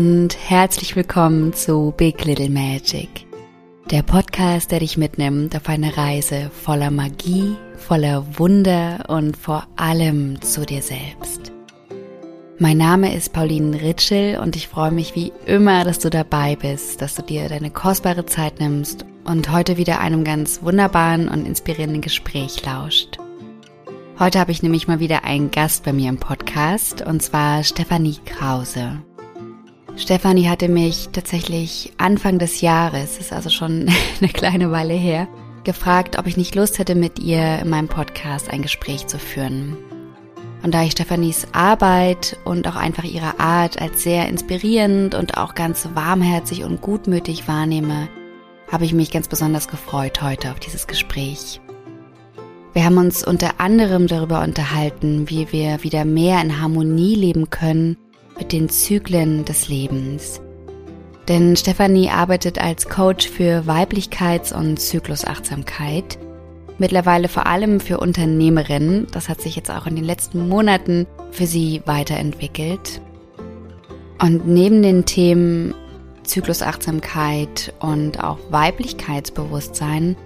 und herzlich willkommen zu Big Little Magic, der Podcast, der dich mitnimmt auf eine Reise voller Magie, voller Wunder und vor allem zu dir selbst. Mein Name ist Pauline Ritschel und ich freue mich wie immer, dass du dabei bist, dass du dir deine kostbare Zeit nimmst und heute wieder einem ganz wunderbaren und inspirierenden Gespräch lauscht. Heute habe ich nämlich mal wieder einen Gast bei mir im Podcast und zwar Stefanie Krause. Stefanie hatte mich tatsächlich Anfang des Jahres, ist also schon eine kleine Weile her, gefragt, ob ich nicht Lust hätte, mit ihr in meinem Podcast ein Gespräch zu führen. Und da ich Stefanis Arbeit und auch einfach ihre Art als sehr inspirierend und auch ganz warmherzig und gutmütig wahrnehme, habe ich mich ganz besonders gefreut heute auf dieses Gespräch. Wir haben uns unter anderem darüber unterhalten, wie wir wieder mehr in Harmonie leben können mit den Zyklen des Lebens. Denn Stefanie arbeitet als Coach für Weiblichkeits- und Zyklusachtsamkeit, mittlerweile vor allem für Unternehmerinnen. Das hat sich jetzt auch in den letzten Monaten für sie weiterentwickelt. Und neben den Themen Zyklusachtsamkeit und auch Weiblichkeitsbewusstsein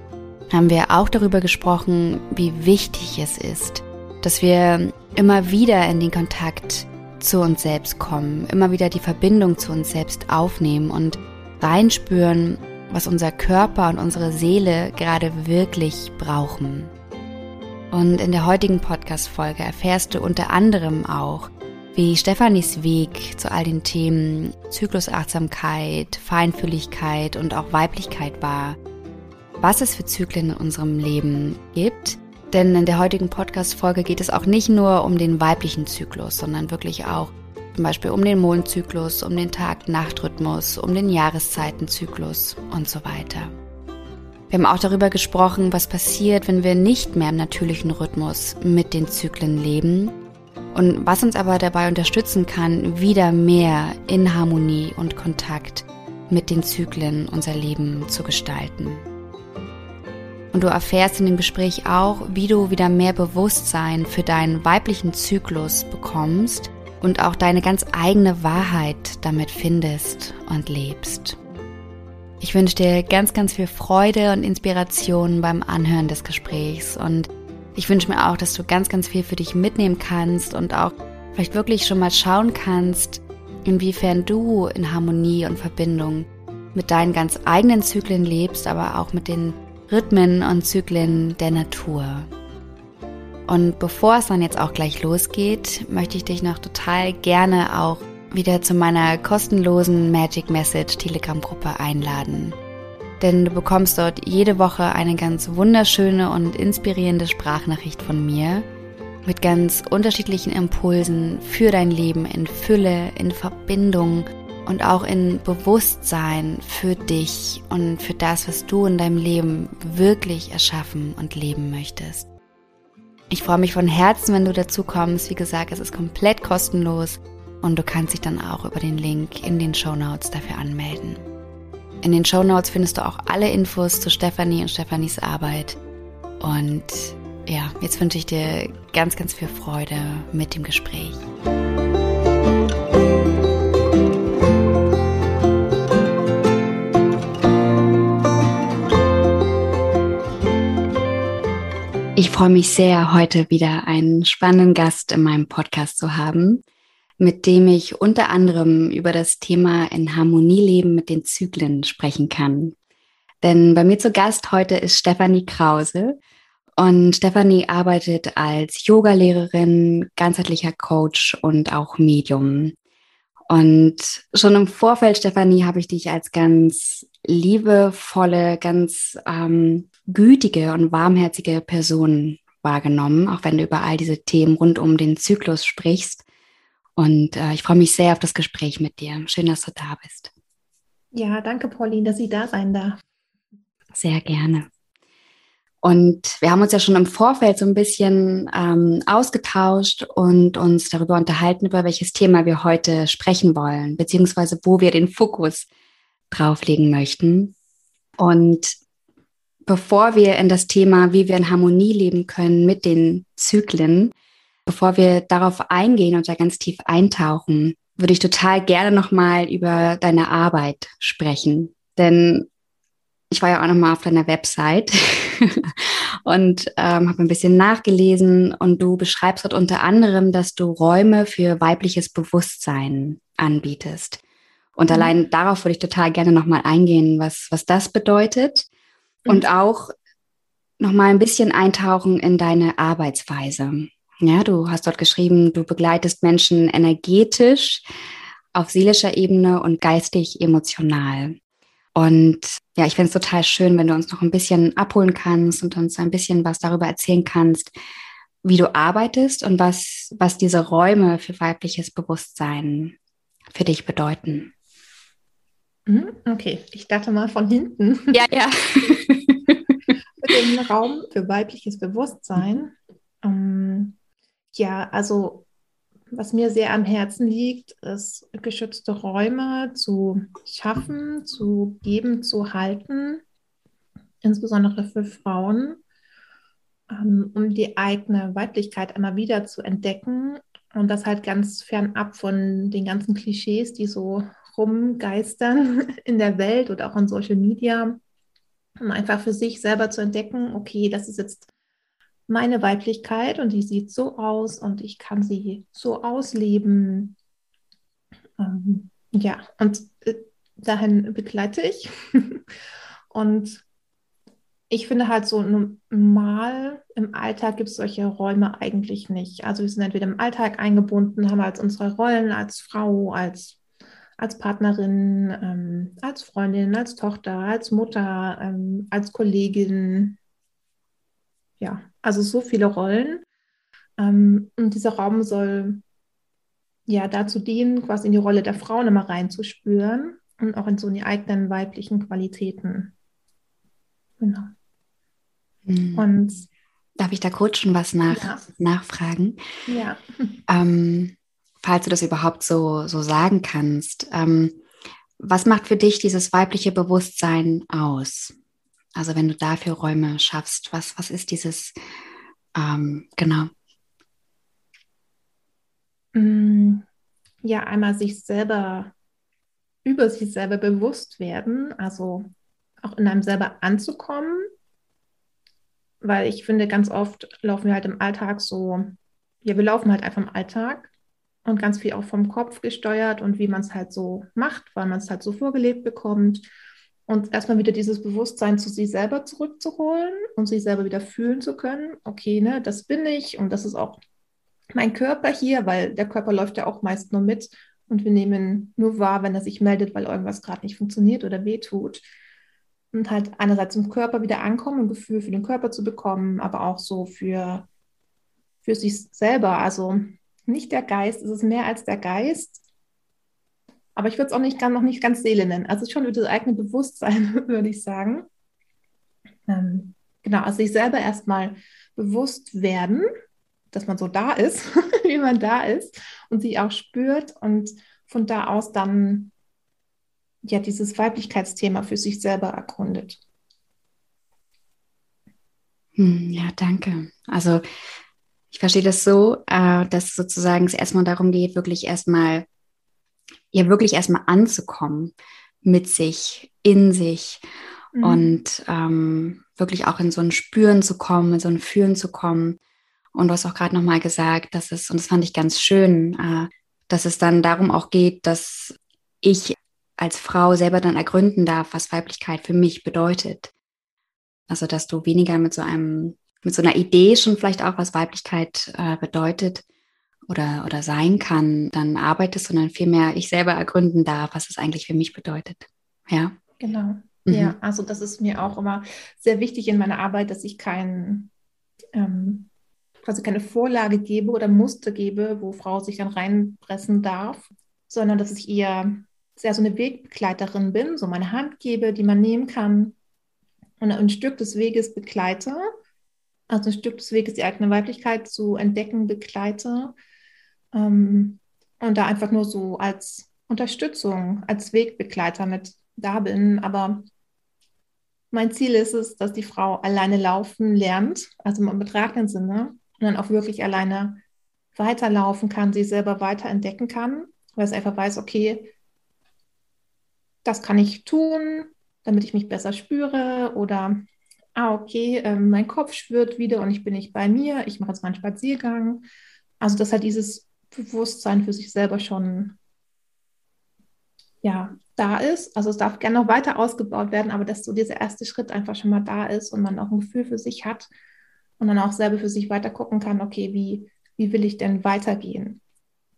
haben wir auch darüber gesprochen, wie wichtig es ist, dass wir immer wieder in den Kontakt zu uns selbst kommen, immer wieder die Verbindung zu uns selbst aufnehmen und reinspüren, was unser Körper und unsere Seele gerade wirklich brauchen. Und in der heutigen Podcast-Folge erfährst du unter anderem auch, wie Stefanis Weg zu all den Themen Zyklusachtsamkeit, Feinfühligkeit und auch Weiblichkeit war was es für Zyklen in unserem Leben gibt. Denn in der heutigen Podcast-Folge geht es auch nicht nur um den weiblichen Zyklus, sondern wirklich auch zum Beispiel um den Mondzyklus, um den Tag-Nacht-Rhythmus, um den Jahreszeitenzyklus und so weiter. Wir haben auch darüber gesprochen, was passiert, wenn wir nicht mehr im natürlichen Rhythmus mit den Zyklen leben und was uns aber dabei unterstützen kann, wieder mehr in Harmonie und Kontakt mit den Zyklen unser Leben zu gestalten. Und du erfährst in dem Gespräch auch, wie du wieder mehr Bewusstsein für deinen weiblichen Zyklus bekommst und auch deine ganz eigene Wahrheit damit findest und lebst. Ich wünsche dir ganz, ganz viel Freude und Inspiration beim Anhören des Gesprächs und ich wünsche mir auch, dass du ganz, ganz viel für dich mitnehmen kannst und auch vielleicht wirklich schon mal schauen kannst, inwiefern du in Harmonie und Verbindung mit deinen ganz eigenen Zyklen lebst, aber auch mit den Rhythmen und Zyklen der Natur. Und bevor es dann jetzt auch gleich losgeht, möchte ich dich noch total gerne auch wieder zu meiner kostenlosen Magic Message Telegram Gruppe einladen. Denn du bekommst dort jede Woche eine ganz wunderschöne und inspirierende Sprachnachricht von mir mit ganz unterschiedlichen Impulsen für dein Leben in Fülle, in Verbindung und auch in Bewusstsein für dich und für das, was du in deinem Leben wirklich erschaffen und leben möchtest. Ich freue mich von Herzen, wenn du dazu kommst. Wie gesagt, es ist komplett kostenlos und du kannst dich dann auch über den Link in den Show Notes dafür anmelden. In den Show Notes findest du auch alle Infos zu Stefanie und Stefanis Arbeit. Und ja, jetzt wünsche ich dir ganz, ganz viel Freude mit dem Gespräch. Ich freue mich sehr, heute wieder einen spannenden Gast in meinem Podcast zu haben, mit dem ich unter anderem über das Thema in Harmonie leben mit den Zyklen sprechen kann. Denn bei mir zu Gast heute ist Stefanie Krause. Und Stefanie arbeitet als Yogalehrerin, ganzheitlicher Coach und auch Medium. Und schon im Vorfeld, Stefanie, habe ich dich als ganz liebevolle, ganz ähm, gütige und warmherzige Person wahrgenommen, auch wenn du über all diese Themen rund um den Zyklus sprichst. Und äh, ich freue mich sehr auf das Gespräch mit dir. Schön, dass du da bist. Ja, danke, Pauline, dass ich da sein darf. Sehr gerne. Und wir haben uns ja schon im Vorfeld so ein bisschen ähm, ausgetauscht und uns darüber unterhalten, über welches Thema wir heute sprechen wollen, beziehungsweise wo wir den Fokus drauflegen möchten. Und bevor wir in das Thema, wie wir in Harmonie leben können mit den Zyklen, bevor wir darauf eingehen und da ganz tief eintauchen, würde ich total gerne nochmal über deine Arbeit sprechen. Denn ich war ja auch nochmal auf deiner Website und ähm, habe ein bisschen nachgelesen und du beschreibst dort unter anderem, dass du Räume für weibliches Bewusstsein anbietest. Und mhm. allein darauf würde ich total gerne nochmal eingehen, was, was das bedeutet mhm. und auch nochmal ein bisschen eintauchen in deine Arbeitsweise. Ja, du hast dort geschrieben, du begleitest Menschen energetisch, auf seelischer Ebene und geistig emotional. Und ja, ich finde es total schön, wenn du uns noch ein bisschen abholen kannst und uns ein bisschen was darüber erzählen kannst, wie du arbeitest und was, was diese Räume für weibliches Bewusstsein für dich bedeuten. Mhm, okay, ich starte mal von hinten. Ja, ja. Mit dem Raum für weibliches Bewusstsein. Ähm, ja, also was mir sehr am Herzen liegt, ist geschützte Räume zu schaffen, zu geben, zu halten, insbesondere für Frauen, ähm, um die eigene Weiblichkeit einmal wieder zu entdecken und das halt ganz fernab von den ganzen Klischees, die so rumgeistern in der Welt oder auch in Social Media, um einfach für sich selber zu entdecken, okay, das ist jetzt meine Weiblichkeit und die sieht so aus und ich kann sie so ausleben. Ähm, ja, und äh, dahin begleite ich. und ich finde halt so normal im Alltag gibt es solche Räume eigentlich nicht. Also wir sind entweder im Alltag eingebunden, haben als unsere Rollen als Frau, als, als Partnerin, ähm, als Freundin, als Tochter, als Mutter, ähm, als Kollegin, ja, also so viele Rollen. Ähm, und dieser Raum soll ja dazu dienen, quasi in die Rolle der Frau nochmal reinzuspüren und auch in so die eigenen weiblichen Qualitäten. Genau. Mhm. Und darf ich da kurz schon was nach, ja. nachfragen? Ja. Ähm, falls du das überhaupt so, so sagen kannst. Ähm, was macht für dich dieses weibliche Bewusstsein aus? Also wenn du dafür Räume schaffst, was, was ist dieses, ähm, genau? Mm, ja, einmal sich selber, über sich selber bewusst werden, also auch in einem selber anzukommen, weil ich finde, ganz oft laufen wir halt im Alltag so, ja, wir laufen halt einfach im Alltag und ganz viel auch vom Kopf gesteuert und wie man es halt so macht, weil man es halt so vorgelebt bekommt und erstmal wieder dieses Bewusstsein zu sich selber zurückzuholen und sich selber wieder fühlen zu können. Okay, ne, das bin ich und das ist auch mein Körper hier, weil der Körper läuft ja auch meist nur mit und wir nehmen nur wahr, wenn er sich meldet, weil irgendwas gerade nicht funktioniert oder wehtut. Und halt einerseits im Körper wieder ankommen, ein Gefühl für den Körper zu bekommen, aber auch so für, für sich selber. Also nicht der Geist, es ist mehr als der Geist, aber ich würde es auch nicht, noch nicht ganz Seele nennen. Also schon über das eigene Bewusstsein, würde ich sagen. Ähm, genau, also sich selber erstmal bewusst werden, dass man so da ist, wie man da ist und sich auch spürt und von da aus dann ja dieses Weiblichkeitsthema für sich selber erkundet. Hm, ja, danke. Also ich verstehe das so, äh, dass sozusagen es erstmal darum geht, wirklich erstmal ja wirklich erstmal anzukommen mit sich, in sich mhm. und ähm, wirklich auch in so ein Spüren zu kommen, in so ein Fühlen zu kommen. Und du hast auch gerade nochmal gesagt, dass es, und das fand ich ganz schön, äh, dass es dann darum auch geht, dass ich als Frau selber dann ergründen darf, was Weiblichkeit für mich bedeutet. Also, dass du weniger mit so einem, mit so einer Idee schon vielleicht auch, was Weiblichkeit äh, bedeutet, oder, oder sein kann, dann arbeitest, sondern vielmehr ich selber ergründen darf, was es eigentlich für mich bedeutet. Ja. Genau. Mhm. Ja, also das ist mir auch immer sehr wichtig in meiner Arbeit, dass ich kein, ähm, quasi keine Vorlage gebe oder Muster gebe, wo Frau sich dann reinpressen darf, sondern dass ich ihr sehr so eine Wegbegleiterin bin, so meine Hand gebe, die man nehmen kann und ein Stück des Weges begleite. Also ein Stück des Weges die eigene Weiblichkeit zu entdecken, begleite ähm, und da einfach nur so als Unterstützung, als Wegbegleiter mit da bin. Aber mein Ziel ist es, dass die Frau alleine laufen lernt, also im betragenden Sinne, und dann auch wirklich alleine weiterlaufen kann, sie selber weiter entdecken kann weil es einfach weiß, okay, das kann ich tun, damit ich mich besser spüre oder ah, okay, äh, mein Kopf schwirrt wieder und ich bin nicht bei mir, ich mache jetzt mal einen Spaziergang. Also, dass halt dieses Bewusstsein für sich selber schon ja, da ist. Also es darf gerne noch weiter ausgebaut werden, aber dass so dieser erste Schritt einfach schon mal da ist und man auch ein Gefühl für sich hat und dann auch selber für sich weiter gucken kann, okay, wie, wie will ich denn weitergehen?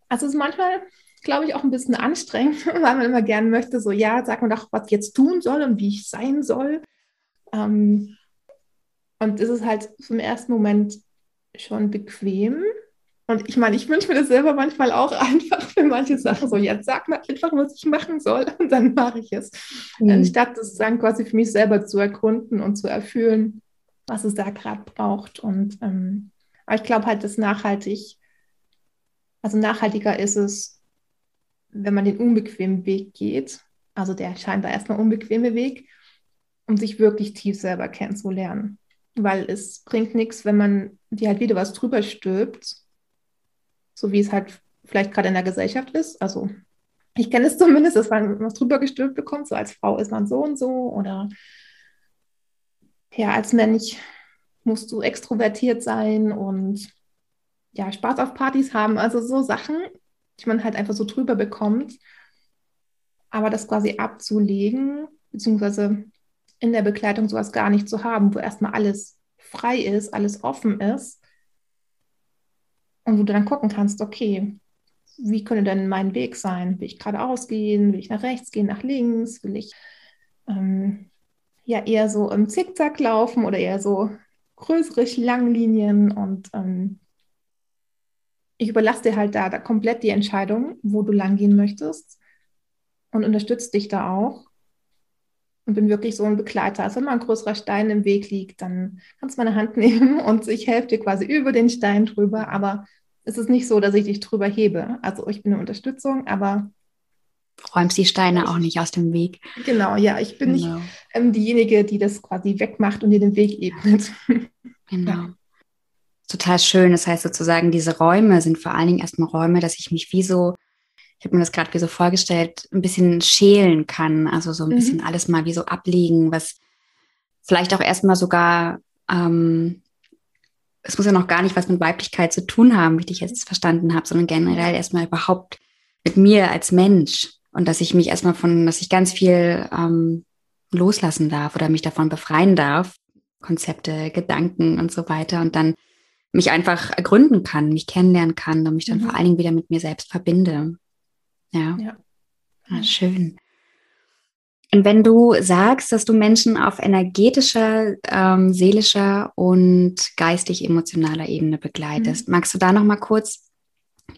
Also es ist manchmal, glaube ich, auch ein bisschen anstrengend, weil man immer gerne möchte, so ja, sag mir doch, was ich jetzt tun soll und wie ich sein soll. Ähm, und es ist halt im ersten Moment schon bequem, und ich meine, ich wünsche mir das selber manchmal auch einfach für manche Sachen. So, jetzt sag mir einfach, was ich machen soll und dann mache ich es. Mhm. Anstatt das dann quasi für mich selber zu erkunden und zu erfüllen, was es da gerade braucht. Und ähm, aber ich glaube halt, dass nachhaltig, also nachhaltiger ist es, wenn man den unbequemen Weg geht, also der scheinbar erstmal unbequeme Weg, um sich wirklich tief selber kennenzulernen. Weil es bringt nichts, wenn man dir halt wieder was drüber stülpt so wie es halt vielleicht gerade in der Gesellschaft ist. Also ich kenne es zumindest, dass man was drüber gestülpt bekommt, so als Frau ist man so und so oder ja, als Mensch musst du extrovertiert sein und ja, Spaß auf Partys haben, also so Sachen, die man halt einfach so drüber bekommt. Aber das quasi abzulegen, beziehungsweise in der Begleitung sowas gar nicht zu haben, wo erstmal alles frei ist, alles offen ist, und wo du dann gucken kannst, okay, wie könnte denn mein Weg sein? Will ich geradeaus gehen? Will ich nach rechts gehen, nach links? Will ich ähm, ja eher so im Zickzack laufen oder eher so größere Schlangenlinien? Und ähm, ich überlasse dir halt da, da komplett die Entscheidung, wo du lang gehen möchtest und unterstütze dich da auch und bin wirklich so ein Begleiter. Also wenn mal ein größerer Stein im Weg liegt, dann kannst du meine Hand nehmen und ich helfe dir quasi über den Stein drüber. Aber es ist nicht so, dass ich dich drüber hebe. Also ich bin eine Unterstützung, aber räumst die Steine ich, auch nicht aus dem Weg. Genau, ja, ich bin genau. nicht ähm, diejenige, die das quasi wegmacht und dir den Weg ebnet. Genau. Ja. Total schön. Das heißt sozusagen, diese Räume sind vor allen Dingen erstmal Räume, dass ich mich wie so ich habe mir das gerade wie so vorgestellt, ein bisschen schälen kann. Also so ein mhm. bisschen alles mal wie so ablegen, was vielleicht auch erstmal sogar, ähm, es muss ja noch gar nicht was mit Weiblichkeit zu tun haben, wie ich dich jetzt verstanden habe, sondern generell erstmal überhaupt mit mir als Mensch. Und dass ich mich erstmal von, dass ich ganz viel ähm, loslassen darf oder mich davon befreien darf. Konzepte, Gedanken und so weiter. Und dann mich einfach ergründen kann, mich kennenlernen kann und mich dann mhm. vor allen Dingen wieder mit mir selbst verbinde. Ja. ja. Ah, schön. Und wenn du sagst, dass du Menschen auf energetischer, ähm, seelischer und geistig-emotionaler Ebene begleitest, mhm. magst du da noch mal kurz,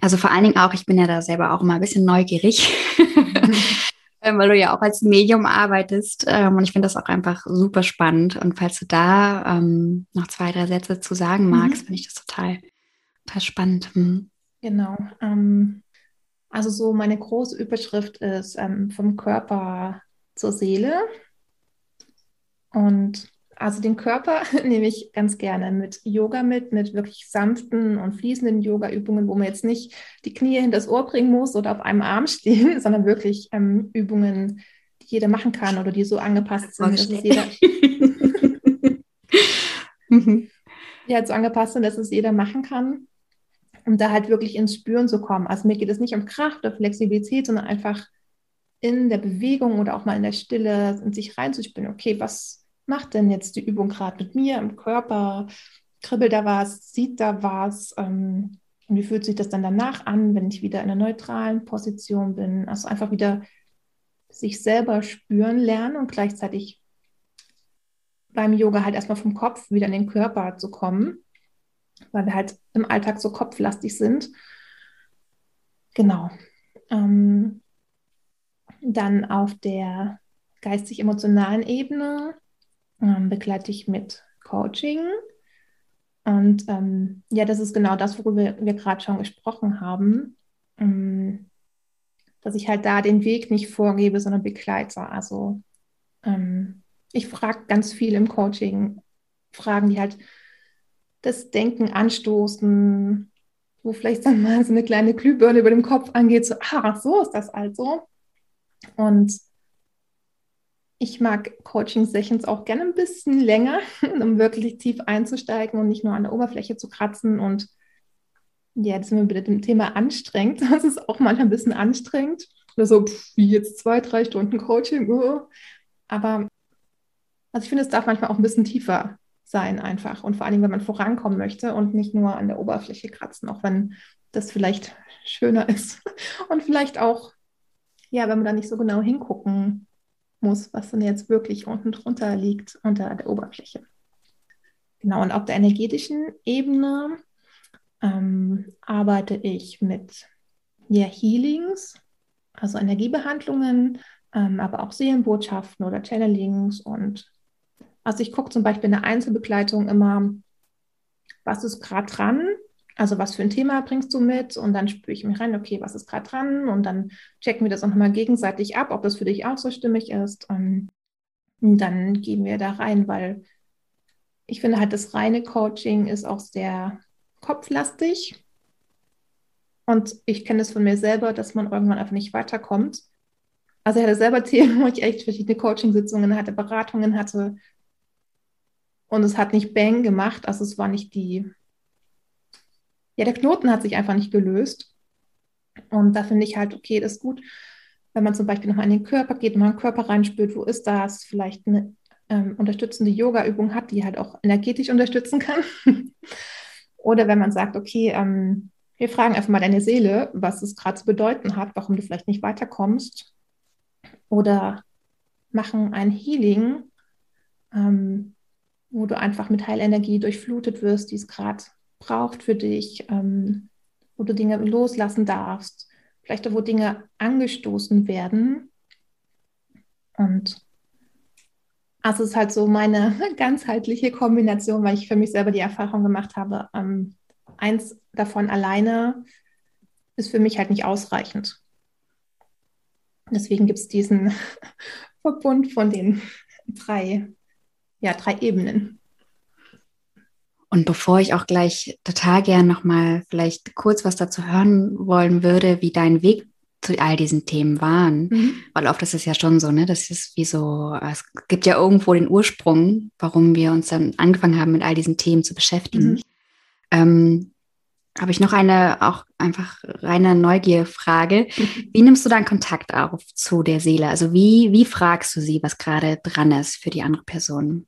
also vor allen Dingen auch, ich bin ja da selber auch immer ein bisschen neugierig, mhm. weil du ja auch als Medium arbeitest ähm, und ich finde das auch einfach super spannend. Und falls du da ähm, noch zwei, drei Sätze zu sagen magst, mhm. finde ich das total, total spannend. Mhm. Genau. Ähm, also so meine große Überschrift ist ähm, vom Körper zur Seele. Und also den Körper nehme ich ganz gerne mit Yoga mit, mit wirklich sanften und fließenden Yoga-Übungen, wo man jetzt nicht die Knie hinter das Ohr bringen muss oder auf einem Arm stehen, sondern wirklich ähm, Übungen, die jeder machen kann oder die so angepasst sind, dass es jeder ja, so angepasst sind, dass es jeder machen kann um da halt wirklich ins Spüren zu kommen. Also mir geht es nicht um Kraft oder Flexibilität, sondern einfach in der Bewegung oder auch mal in der Stille in sich reinzuspüren. Okay, was macht denn jetzt die Übung gerade mit mir im Körper? Kribbelt da was? Sieht da was? Ähm, und wie fühlt sich das dann danach an, wenn ich wieder in einer neutralen Position bin? Also einfach wieder sich selber spüren lernen und gleichzeitig beim Yoga halt erstmal vom Kopf wieder in den Körper zu kommen weil wir halt im Alltag so kopflastig sind. Genau. Ähm, dann auf der geistig-emotionalen Ebene ähm, begleite ich mit Coaching. Und ähm, ja, das ist genau das, worüber wir gerade schon gesprochen haben. Ähm, dass ich halt da den Weg nicht vorgebe, sondern begleite. Also ähm, ich frage ganz viel im Coaching, Fragen, die halt das Denken anstoßen, wo vielleicht dann mal so eine kleine Glühbirne über dem Kopf angeht, so, ah, so ist das also. Und ich mag Coaching-Sessions auch gerne ein bisschen länger, um wirklich tief einzusteigen und nicht nur an der Oberfläche zu kratzen. Und ja, jetzt sind wir mit dem Thema anstrengend. Das ist auch manchmal ein bisschen anstrengend. Oder so, wie jetzt zwei, drei Stunden Coaching. Uh. Aber also ich finde, es darf manchmal auch ein bisschen tiefer sein einfach. Und vor allem, wenn man vorankommen möchte und nicht nur an der Oberfläche kratzen, auch wenn das vielleicht schöner ist. Und vielleicht auch, ja, wenn man da nicht so genau hingucken muss, was denn jetzt wirklich unten drunter liegt, unter der Oberfläche. Genau, und auf der energetischen Ebene ähm, arbeite ich mit ja, Healings, also Energiebehandlungen, ähm, aber auch Seelenbotschaften oder Channelings. Und also ich gucke zum Beispiel in der Einzelbegleitung immer, was ist gerade dran, also was für ein Thema bringst du mit? Und dann spüre ich mich rein, okay, was ist gerade dran? Und dann checken wir das auch nochmal gegenseitig ab, ob das für dich auch so stimmig ist. Und dann gehen wir da rein, weil ich finde halt, das reine Coaching ist auch sehr kopflastig. Und ich kenne es von mir selber, dass man irgendwann einfach nicht weiterkommt. Also ich hatte selber Themen, wo ich echt verschiedene Coaching-Sitzungen hatte, Beratungen hatte. Und es hat nicht Bang gemacht. Also es war nicht die ja, der Knoten hat sich einfach nicht gelöst. Und da finde ich halt, okay, das ist gut, wenn man zum Beispiel nochmal in den Körper geht, mal in den Körper reinspürt, wo ist das, vielleicht eine ähm, unterstützende Yoga-Übung hat, die halt auch energetisch unterstützen kann. Oder wenn man sagt, okay, ähm, wir fragen einfach mal deine Seele, was es gerade zu bedeuten hat, warum du vielleicht nicht weiterkommst. Oder machen ein Healing, ähm, wo du einfach mit Heilenergie durchflutet wirst, die es gerade braucht für dich, ähm, wo du Dinge loslassen darfst, vielleicht auch, wo Dinge angestoßen werden. Und also es ist halt so meine ganzheitliche Kombination, weil ich für mich selber die Erfahrung gemacht habe, ähm, eins davon alleine ist für mich halt nicht ausreichend. Deswegen gibt es diesen Verbund von den drei, ja, drei Ebenen. Und bevor ich auch gleich total gern nochmal vielleicht kurz was dazu hören wollen würde, wie dein Weg zu all diesen Themen waren, mhm. weil oft ist es ja schon so, ne, das ist wie so, es gibt ja irgendwo den Ursprung, warum wir uns dann angefangen haben, mit all diesen Themen zu beschäftigen. Mhm. Ähm, habe ich noch eine auch einfach reine Neugierfrage. Wie nimmst du dann Kontakt auf zu der Seele? Also wie, wie fragst du sie, was gerade dran ist für die andere Person?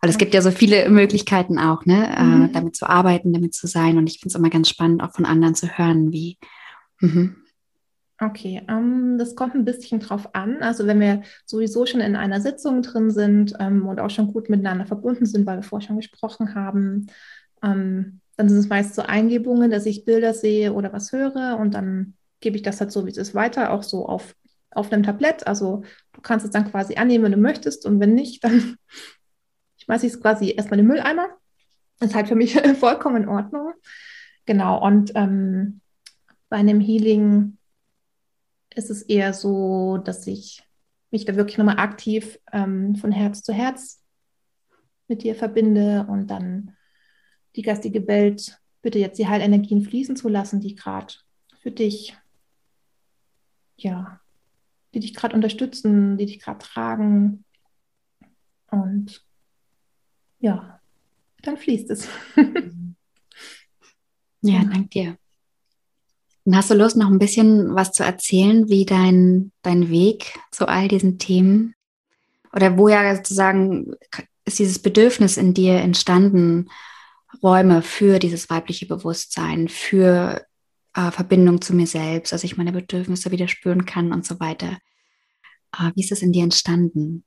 Weil es gibt ja so viele Möglichkeiten auch, ne, äh, mhm. äh, damit zu arbeiten, damit zu sein. Und ich finde es immer ganz spannend, auch von anderen zu hören, wie. Mhm. Okay, ähm, das kommt ein bisschen drauf an. Also wenn wir sowieso schon in einer Sitzung drin sind ähm, und auch schon gut miteinander verbunden sind, weil wir vorher schon gesprochen haben, ähm, dann sind es meist so Eingebungen, dass ich Bilder sehe oder was höre und dann gebe ich das halt so, wie es ist, weiter, auch so auf, auf einem Tablett. Also du kannst es dann quasi annehmen, wenn du möchtest und wenn nicht, dann schmeiße ich es quasi erstmal in den Mülleimer. Das ist halt für mich vollkommen in Ordnung. Genau, und ähm, bei einem Healing ist es eher so, dass ich mich da wirklich nochmal aktiv ähm, von Herz zu Herz mit dir verbinde und dann die geistige Welt bitte jetzt die Heilenergien fließen zu lassen, die gerade für dich, ja, die dich gerade unterstützen, die dich gerade tragen. Und ja, dann fließt es. ja, danke dir. Dann hast du Lust, noch ein bisschen was zu erzählen, wie dein, dein Weg zu all diesen Themen oder wo ja sozusagen ist dieses Bedürfnis in dir entstanden, Räume für dieses weibliche Bewusstsein, für äh, Verbindung zu mir selbst, dass ich meine Bedürfnisse wieder spüren kann und so weiter. Äh, wie ist es in dir entstanden?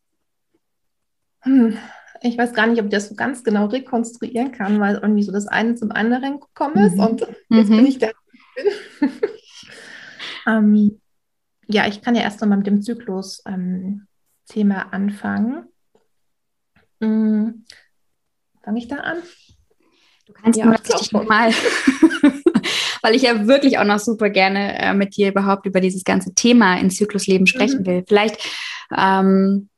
Hm ich weiß gar nicht, ob ich das so ganz genau rekonstruieren kann, weil irgendwie so das eine zum anderen gekommen ist mhm. und jetzt mhm. bin ich da. ähm, ja, ich kann ja erst einmal mit dem Zyklus-Thema ähm, anfangen. Mhm. Fange ich da an? Du kannst ja, mal, weil ich ja wirklich auch noch super gerne äh, mit dir überhaupt über dieses ganze Thema in Zyklusleben sprechen mhm. will. Vielleicht ähm,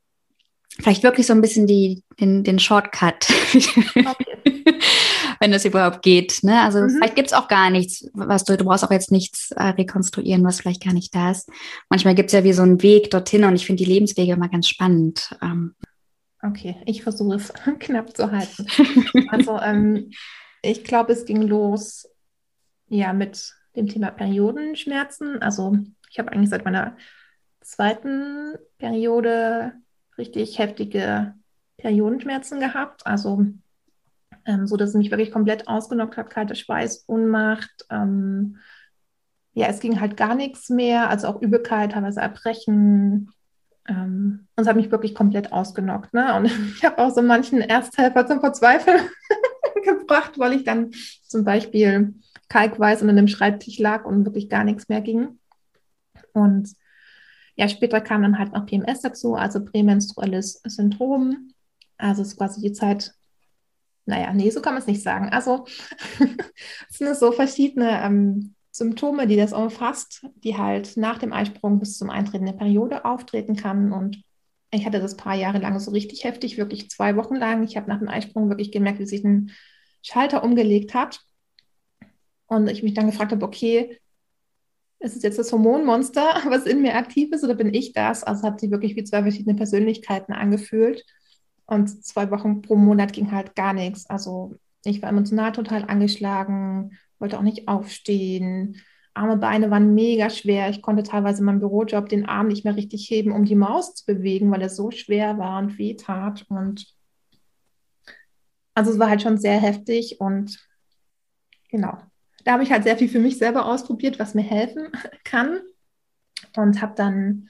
vielleicht wirklich so ein bisschen die, den, den Shortcut, okay. wenn das überhaupt geht. Ne? Also mhm. vielleicht gibt es auch gar nichts, was du, du brauchst auch jetzt nichts äh, rekonstruieren, was vielleicht gar nicht da ist. Manchmal gibt es ja wie so einen Weg dorthin und ich finde die Lebenswege immer ganz spannend. Ähm. Okay, ich versuche es knapp zu halten. Also ähm, ich glaube, es ging los ja mit dem Thema Periodenschmerzen. Also ich habe eigentlich seit meiner zweiten Periode richtig heftige Periodenschmerzen gehabt. Also ähm, so, dass es mich wirklich komplett ausgenockt hat, kalter Schweiß, Unmacht. Ähm, ja, es ging halt gar nichts mehr, also auch Übelkeit, teilweise Erbrechen. Ähm, und es hat mich wirklich komplett ausgenockt. Ne? Und ich habe auch so manchen Ersthelfer zum Verzweifeln gebracht, weil ich dann zum Beispiel kalkweiß unter dem Schreibtisch lag und wirklich gar nichts mehr ging. Und ja, später kam dann halt noch PMS dazu, also prämenstruelles Syndrom. Also es ist quasi die Zeit, naja, nee, so kann man es nicht sagen. Also es sind so verschiedene ähm, Symptome, die das umfasst, die halt nach dem Eisprung bis zum Eintreten der Periode auftreten kann. Und ich hatte das paar Jahre lang so richtig heftig, wirklich zwei Wochen lang. Ich habe nach dem Eisprung wirklich gemerkt, wie sich ein Schalter umgelegt hat. Und ich mich dann gefragt habe, okay, ist es jetzt das Hormonmonster, was in mir aktiv ist, oder bin ich das? Also hat sie wirklich wie zwei verschiedene Persönlichkeiten angefühlt. Und zwei Wochen pro Monat ging halt gar nichts. Also ich war emotional total angeschlagen, wollte auch nicht aufstehen. Arme, Beine waren mega schwer. Ich konnte teilweise in meinem Bürojob den Arm nicht mehr richtig heben, um die Maus zu bewegen, weil er so schwer war und weh tat. Und also es war halt schon sehr heftig und genau. Da habe ich halt sehr viel für mich selber ausprobiert, was mir helfen kann. Und habe dann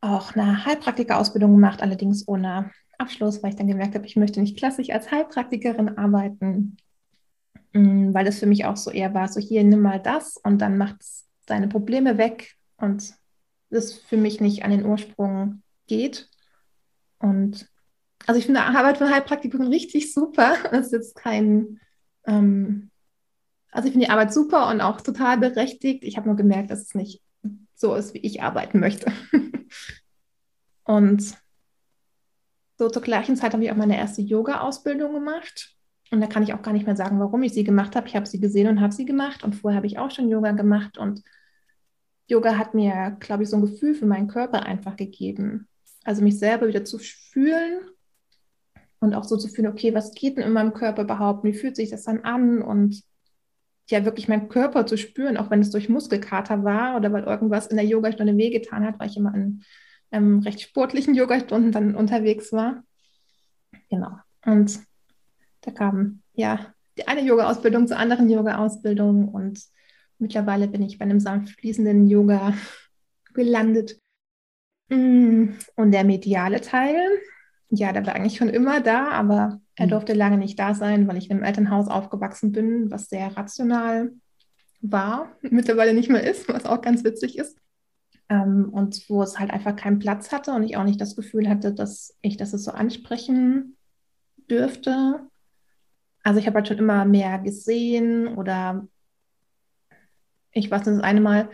auch eine Heilpraktikerausbildung gemacht, allerdings ohne Abschluss, weil ich dann gemerkt habe, ich möchte nicht klassisch als Heilpraktikerin arbeiten, mm, weil es für mich auch so eher war, so hier nimm mal das und dann macht es deine Probleme weg und das für mich nicht an den Ursprung geht. Und also ich finde Arbeit für Heilpraktikerin richtig super. Das ist jetzt kein, ähm, also ich finde die Arbeit super und auch total berechtigt. Ich habe nur gemerkt, dass es nicht so ist, wie ich arbeiten möchte. und so zur gleichen Zeit habe ich auch meine erste Yoga-Ausbildung gemacht. Und da kann ich auch gar nicht mehr sagen, warum ich sie gemacht habe. Ich habe sie gesehen und habe sie gemacht. Und vorher habe ich auch schon Yoga gemacht. Und Yoga hat mir, glaube ich, so ein Gefühl für meinen Körper einfach gegeben. Also mich selber wieder zu fühlen und auch so zu fühlen, okay, was geht denn in meinem Körper überhaupt? Wie fühlt sich das dann an? Und ja, wirklich meinen Körper zu spüren, auch wenn es durch Muskelkater war oder weil irgendwas in der Yogastunde wehgetan hat, weil ich immer an ähm, recht sportlichen Yogastunden dann unterwegs war. Genau. Und da kam ja die eine Yoga-Ausbildung zur anderen Yoga-Ausbildung und mittlerweile bin ich bei einem sanft fließenden Yoga gelandet. Mm, und der mediale Teil, ja, der war eigentlich schon immer da, aber er mhm. durfte lange nicht da sein, weil ich in einem Elternhaus aufgewachsen bin, was sehr rational war, mittlerweile nicht mehr ist, was auch ganz witzig ist. Ähm, und wo es halt einfach keinen Platz hatte und ich auch nicht das Gefühl hatte, dass ich das so ansprechen dürfte. Also ich habe halt schon immer mehr gesehen oder ich weiß, das eine Mal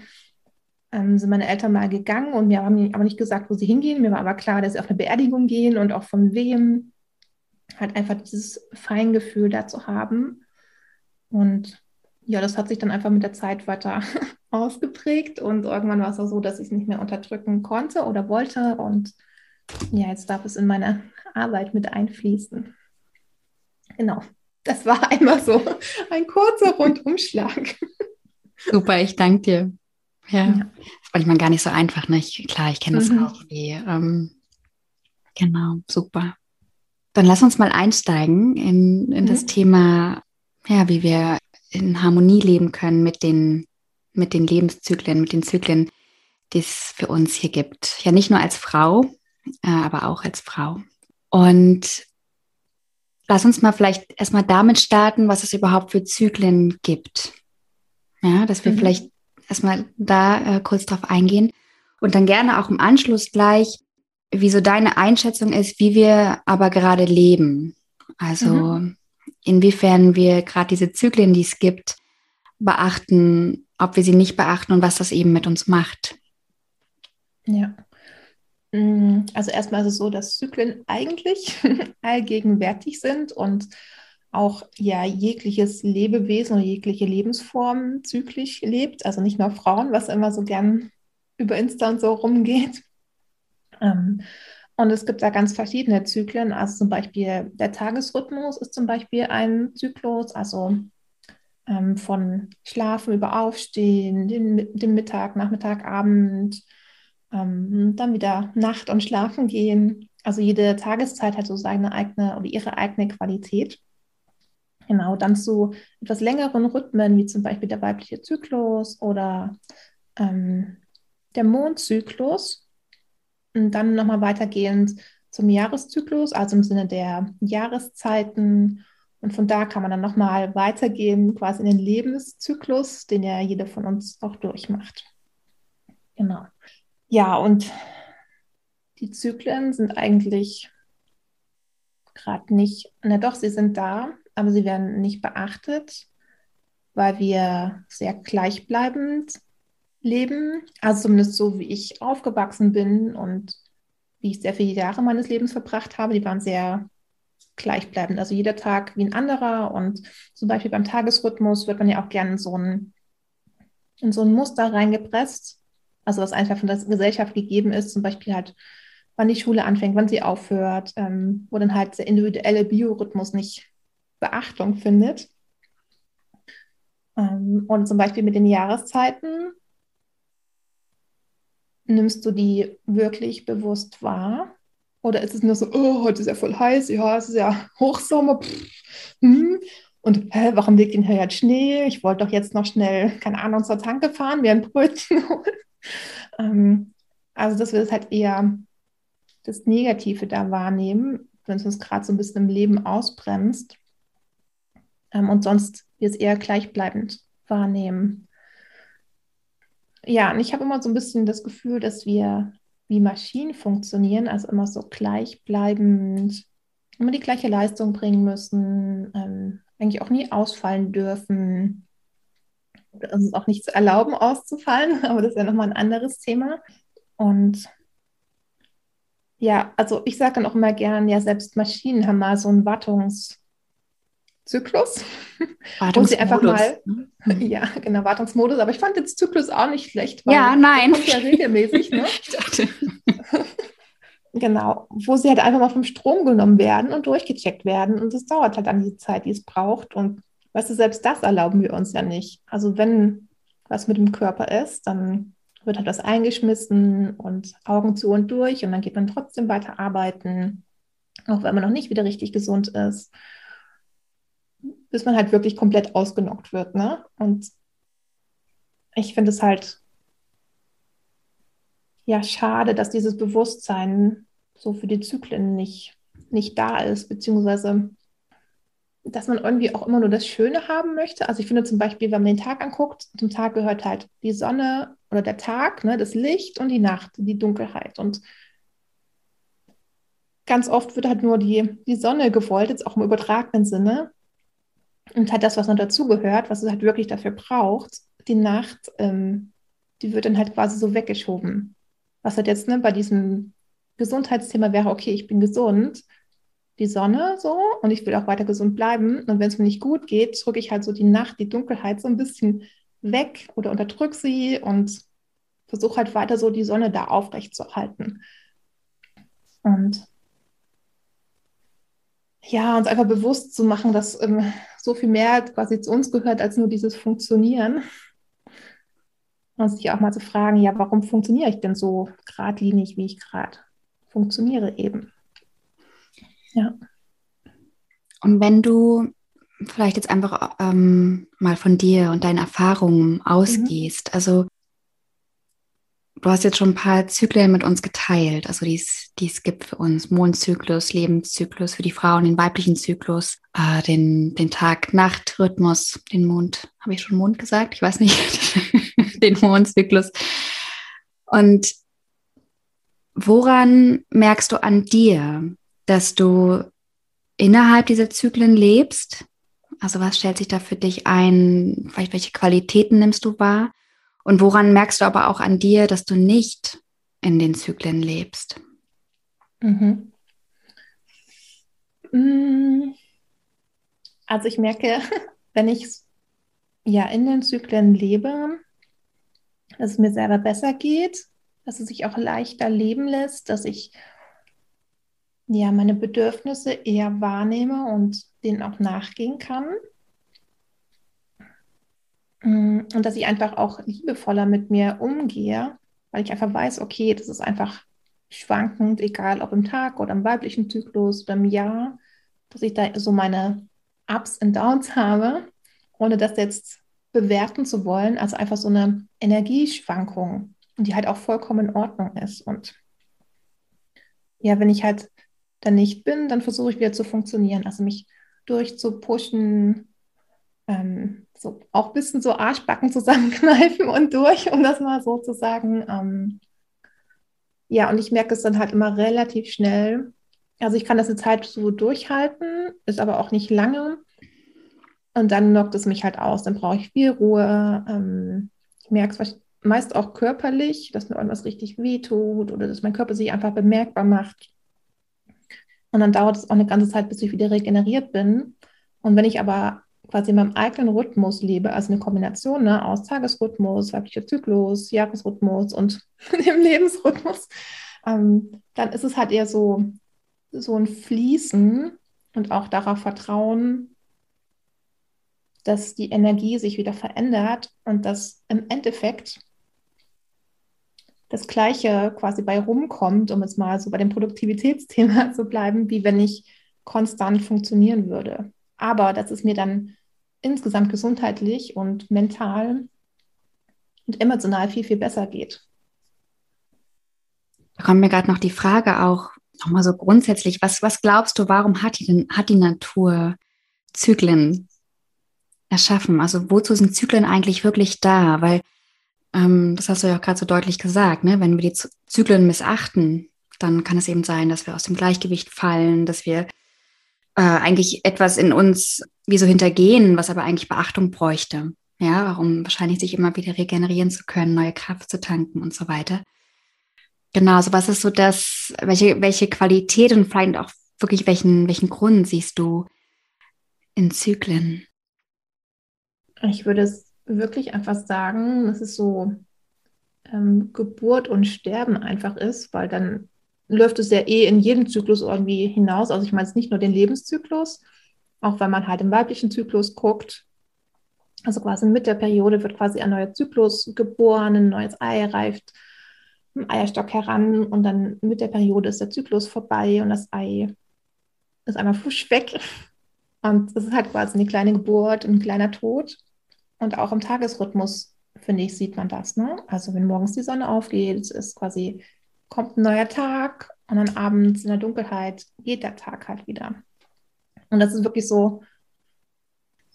ähm, sind meine Eltern mal gegangen und mir haben aber nicht gesagt, wo sie hingehen. Mir war aber klar, dass sie auf eine Beerdigung gehen und auch von wem. Halt einfach dieses Feingefühl da zu haben. Und ja, das hat sich dann einfach mit der Zeit weiter ausgeprägt und irgendwann war es auch so, dass ich es nicht mehr unterdrücken konnte oder wollte und ja, jetzt darf es in meine Arbeit mit einfließen. Genau, das war einmal so ein kurzer Rundumschlag. Super, ich danke dir. Ja, ja. das ist manchmal gar nicht so einfach. Ne? Ich, klar, ich kenne das mhm. auch. Wie, ähm, genau, super. Dann lass uns mal einsteigen in, in mhm. das Thema, ja, wie wir in Harmonie leben können mit den, mit den Lebenszyklen, mit den Zyklen, die es für uns hier gibt. Ja, nicht nur als Frau, äh, aber auch als Frau. Und lass uns mal vielleicht erstmal damit starten, was es überhaupt für Zyklen gibt. Ja, dass wir mhm. vielleicht erstmal da äh, kurz drauf eingehen und dann gerne auch im Anschluss gleich, wie so deine Einschätzung ist, wie wir aber gerade leben. Also mhm. inwiefern wir gerade diese Zyklen, die es gibt, beachten, ob wir sie nicht beachten und was das eben mit uns macht. Ja. Mm, also erstmal ist es so, dass Zyklen eigentlich allgegenwärtig sind und auch ja jegliches Lebewesen oder jegliche Lebensform zyklisch lebt. Also nicht nur Frauen, was immer so gern über Insta und so rumgeht. Ähm, und es gibt da ganz verschiedene Zyklen. Also zum Beispiel der Tagesrhythmus ist zum Beispiel ein Zyklus, also ähm, von Schlafen über Aufstehen, den, den Mittag, Nachmittag, Abend, ähm, dann wieder Nacht und Schlafen gehen. Also jede Tageszeit hat so seine eigene oder ihre eigene Qualität. Genau, dann zu etwas längeren Rhythmen, wie zum Beispiel der weibliche Zyklus oder ähm, der Mondzyklus. Und dann nochmal weitergehend zum Jahreszyklus, also im Sinne der Jahreszeiten. Und von da kann man dann nochmal weitergehen, quasi in den Lebenszyklus, den ja jeder von uns auch durchmacht. Genau. Ja, und die Zyklen sind eigentlich gerade nicht, na doch, sie sind da, aber sie werden nicht beachtet, weil wir sehr gleichbleibend leben. Also zumindest so, wie ich aufgewachsen bin und wie ich sehr viele Jahre meines Lebens verbracht habe, die waren sehr gleichbleibend. Also jeder Tag wie ein anderer. Und zum Beispiel beim Tagesrhythmus wird man ja auch gerne in so ein, in so ein Muster reingepresst. Also was einfach von der Gesellschaft gegeben ist, zum Beispiel halt, wann die Schule anfängt, wann sie aufhört, ähm, wo dann halt der individuelle Biorhythmus nicht Beachtung findet. Ähm, und zum Beispiel mit den Jahreszeiten nimmst du die wirklich bewusst wahr? Oder ist es nur so, oh, heute ist ja voll heiß, ja, es ist ja Hochsommer. Hm. Und hä, warum liegt denn hier jetzt Schnee? Ich wollte doch jetzt noch schnell, keine Ahnung, zur Tanke fahren, mir ein Brötchen holen. Ähm, also, dass wir das halt eher das Negative da wahrnehmen, wenn es uns gerade so ein bisschen im Leben ausbremst. Ähm, und sonst wir es eher gleichbleibend wahrnehmen. Ja, und ich habe immer so ein bisschen das Gefühl, dass wir wie Maschinen funktionieren, also immer so gleichbleibend, immer die gleiche Leistung bringen müssen, ähm, eigentlich auch nie ausfallen dürfen uns auch nicht zu erlauben, auszufallen, aber das ist ja nochmal ein anderes Thema. Und ja, also ich sage dann auch immer gern, ja, selbst Maschinen haben mal so einen Wartungszyklus, wo sie einfach mal, ne? Ja, genau, Wartungsmodus, aber ich fand den Zyklus auch nicht schlecht. ja, nein. Kommt ja regelmäßig, ne? ich dachte. genau, wo sie halt einfach mal vom Strom genommen werden und durchgecheckt werden und es dauert halt dann die Zeit, die es braucht und Weißt du, selbst das erlauben wir uns ja nicht. Also wenn was mit dem Körper ist, dann wird halt was eingeschmissen und Augen zu und durch und dann geht man trotzdem weiter arbeiten, auch wenn man noch nicht wieder richtig gesund ist, bis man halt wirklich komplett ausgenockt wird. Ne? Und ich finde es halt ja schade, dass dieses Bewusstsein so für die Zyklen nicht, nicht da ist, beziehungsweise dass man irgendwie auch immer nur das Schöne haben möchte. Also ich finde zum Beispiel, wenn man den Tag anguckt, zum Tag gehört halt die Sonne oder der Tag, ne, das Licht und die Nacht, die Dunkelheit. Und ganz oft wird halt nur die, die Sonne gewollt, jetzt auch im übertragenen Sinne. Und halt das, was noch dazugehört, was es halt wirklich dafür braucht, die Nacht, ähm, die wird dann halt quasi so weggeschoben. Was halt jetzt ne, bei diesem Gesundheitsthema wäre, okay, ich bin gesund, die Sonne so und ich will auch weiter gesund bleiben. Und wenn es mir nicht gut geht, drücke ich halt so die Nacht, die Dunkelheit so ein bisschen weg oder unterdrücke sie und versuche halt weiter so die Sonne da aufrecht zu halten. Und ja, uns einfach bewusst zu machen, dass ähm, so viel mehr quasi zu uns gehört als nur dieses Funktionieren. Und sich auch mal zu fragen, ja, warum funktioniere ich denn so geradlinig, wie ich gerade funktioniere eben. Ja. Und wenn du vielleicht jetzt einfach ähm, mal von dir und deinen Erfahrungen ausgehst, mhm. also du hast jetzt schon ein paar Zyklen mit uns geteilt, also die es gibt für uns, Mondzyklus, Lebenszyklus, für die Frauen den weiblichen Zyklus, äh, den, den Tag-Nacht-Rhythmus, den Mond, habe ich schon Mond gesagt? Ich weiß nicht, den Mondzyklus. Und woran merkst du an dir, dass du innerhalb dieser Zyklen lebst. Also was stellt sich da für dich ein? Vielleicht welche Qualitäten nimmst du wahr? Und woran merkst du aber auch an dir, dass du nicht in den Zyklen lebst? Mhm. Mm. Also ich merke, wenn ich ja in den Zyklen lebe, dass es mir selber besser geht, dass es sich auch leichter leben lässt, dass ich ja meine Bedürfnisse eher wahrnehme und denen auch nachgehen kann. Mm, und dass ich einfach auch liebevoller mit mir umgehe, weil ich einfach weiß, okay, das ist einfach schwankend, egal ob im Tag oder im weiblichen Zyklus oder im Jahr, dass ich da so meine Ups und Downs habe, ohne das jetzt bewerten zu wollen, also einfach so eine Energieschwankung, die halt auch vollkommen in Ordnung ist. Und ja, wenn ich halt da nicht bin, dann versuche ich wieder zu funktionieren, also mich durchzupushen, ähm, so auch ein bisschen so Arschbacken zusammenkneifen und durch, um das mal so zu sagen. Ähm, ja, und ich merke es dann halt immer relativ schnell. Also ich kann das eine Zeit so durchhalten, ist aber auch nicht lange. Und dann knockt es mich halt aus. Dann brauche ich viel Ruhe. Ähm, ich merke es meist auch körperlich, dass mir irgendwas richtig wehtut oder dass mein Körper sich einfach bemerkbar macht. Und dann dauert es auch eine ganze Zeit, bis ich wieder regeneriert bin. Und wenn ich aber quasi in meinem eigenen Rhythmus lebe, also eine Kombination ne, aus Tagesrhythmus, weiblicher Zyklus, Jahresrhythmus und dem Lebensrhythmus, ähm, dann ist es halt eher so, so ein Fließen und auch darauf vertrauen, dass die Energie sich wieder verändert und dass im Endeffekt das Gleiche quasi bei rumkommt, um jetzt mal so bei dem Produktivitätsthema zu bleiben, wie wenn ich konstant funktionieren würde. Aber dass es mir dann insgesamt gesundheitlich und mental und emotional viel, viel besser geht. Da kommt mir gerade noch die Frage auch nochmal so grundsätzlich, was, was glaubst du, warum hat die, hat die Natur Zyklen erschaffen? Also wozu sind Zyklen eigentlich wirklich da? Weil, ähm, das hast du ja auch gerade so deutlich gesagt, ne? wenn wir die Zyklen missachten, dann kann es eben sein, dass wir aus dem Gleichgewicht fallen, dass wir äh, eigentlich etwas in uns wie so hintergehen, was aber eigentlich Beachtung bräuchte. Ja, um wahrscheinlich sich immer wieder regenerieren zu können, neue Kraft zu tanken und so weiter. Genau, so was ist so das, welche, welche Qualität und vielleicht auch wirklich welchen, welchen Grund siehst du in Zyklen? Ich würde es wirklich einfach sagen, dass es so ähm, Geburt und Sterben einfach ist, weil dann läuft es ja eh in jedem Zyklus irgendwie hinaus. Also ich meine es nicht nur den Lebenszyklus, auch wenn man halt im weiblichen Zyklus guckt. Also quasi mit der Periode wird quasi ein neuer Zyklus geboren, ein neues Ei reift im Eierstock heran und dann mit der Periode ist der Zyklus vorbei und das Ei ist einmal fusch weg. Und es ist halt quasi eine kleine Geburt, ein kleiner Tod. Und auch im Tagesrhythmus, finde ich, sieht man das. Ne? Also wenn morgens die Sonne aufgeht, ist quasi kommt ein neuer Tag und dann abends in der Dunkelheit geht der Tag halt wieder. Und das ist wirklich so,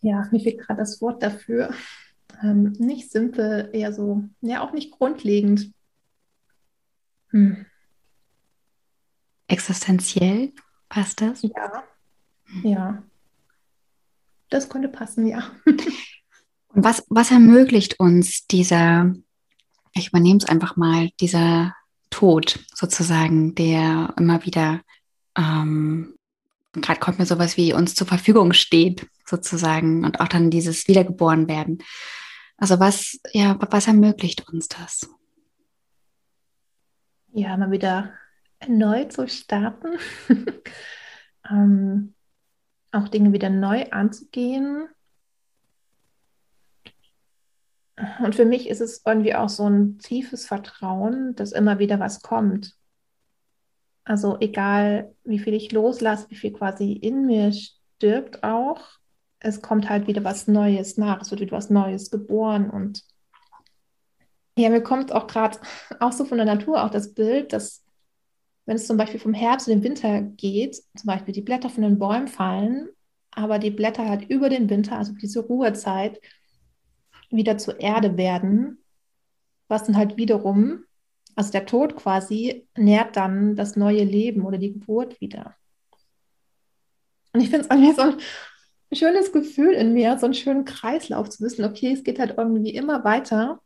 ja, mir fehlt gerade das Wort dafür. Ähm, nicht simpel, eher so, ja, auch nicht grundlegend. Hm. Existenziell passt das? Ja, ja. Das könnte passen, ja. Und was, was ermöglicht uns dieser, ich übernehme es einfach mal, dieser Tod sozusagen, der immer wieder, ähm, gerade kommt mir sowas wie uns zur Verfügung steht sozusagen und auch dann dieses Wiedergeboren werden. Also was, ja, was ermöglicht uns das? Ja, mal wieder neu zu starten, ähm, auch Dinge wieder neu anzugehen, Und für mich ist es irgendwie auch so ein tiefes Vertrauen, dass immer wieder was kommt. Also egal, wie viel ich loslasse, wie viel quasi in mir stirbt auch, es kommt halt wieder was Neues nach. Es wird wieder was Neues geboren. Und ja, mir kommt auch gerade auch so von der Natur auch das Bild, dass wenn es zum Beispiel vom Herbst in den Winter geht, zum Beispiel die Blätter von den Bäumen fallen, aber die Blätter halt über den Winter, also diese Ruhezeit, wieder zur Erde werden, was dann halt wiederum, also der Tod quasi, nährt dann das neue Leben oder die Geburt wieder. Und ich finde es irgendwie so ein schönes Gefühl in mir, so einen schönen Kreislauf zu wissen, okay, es geht halt irgendwie immer weiter.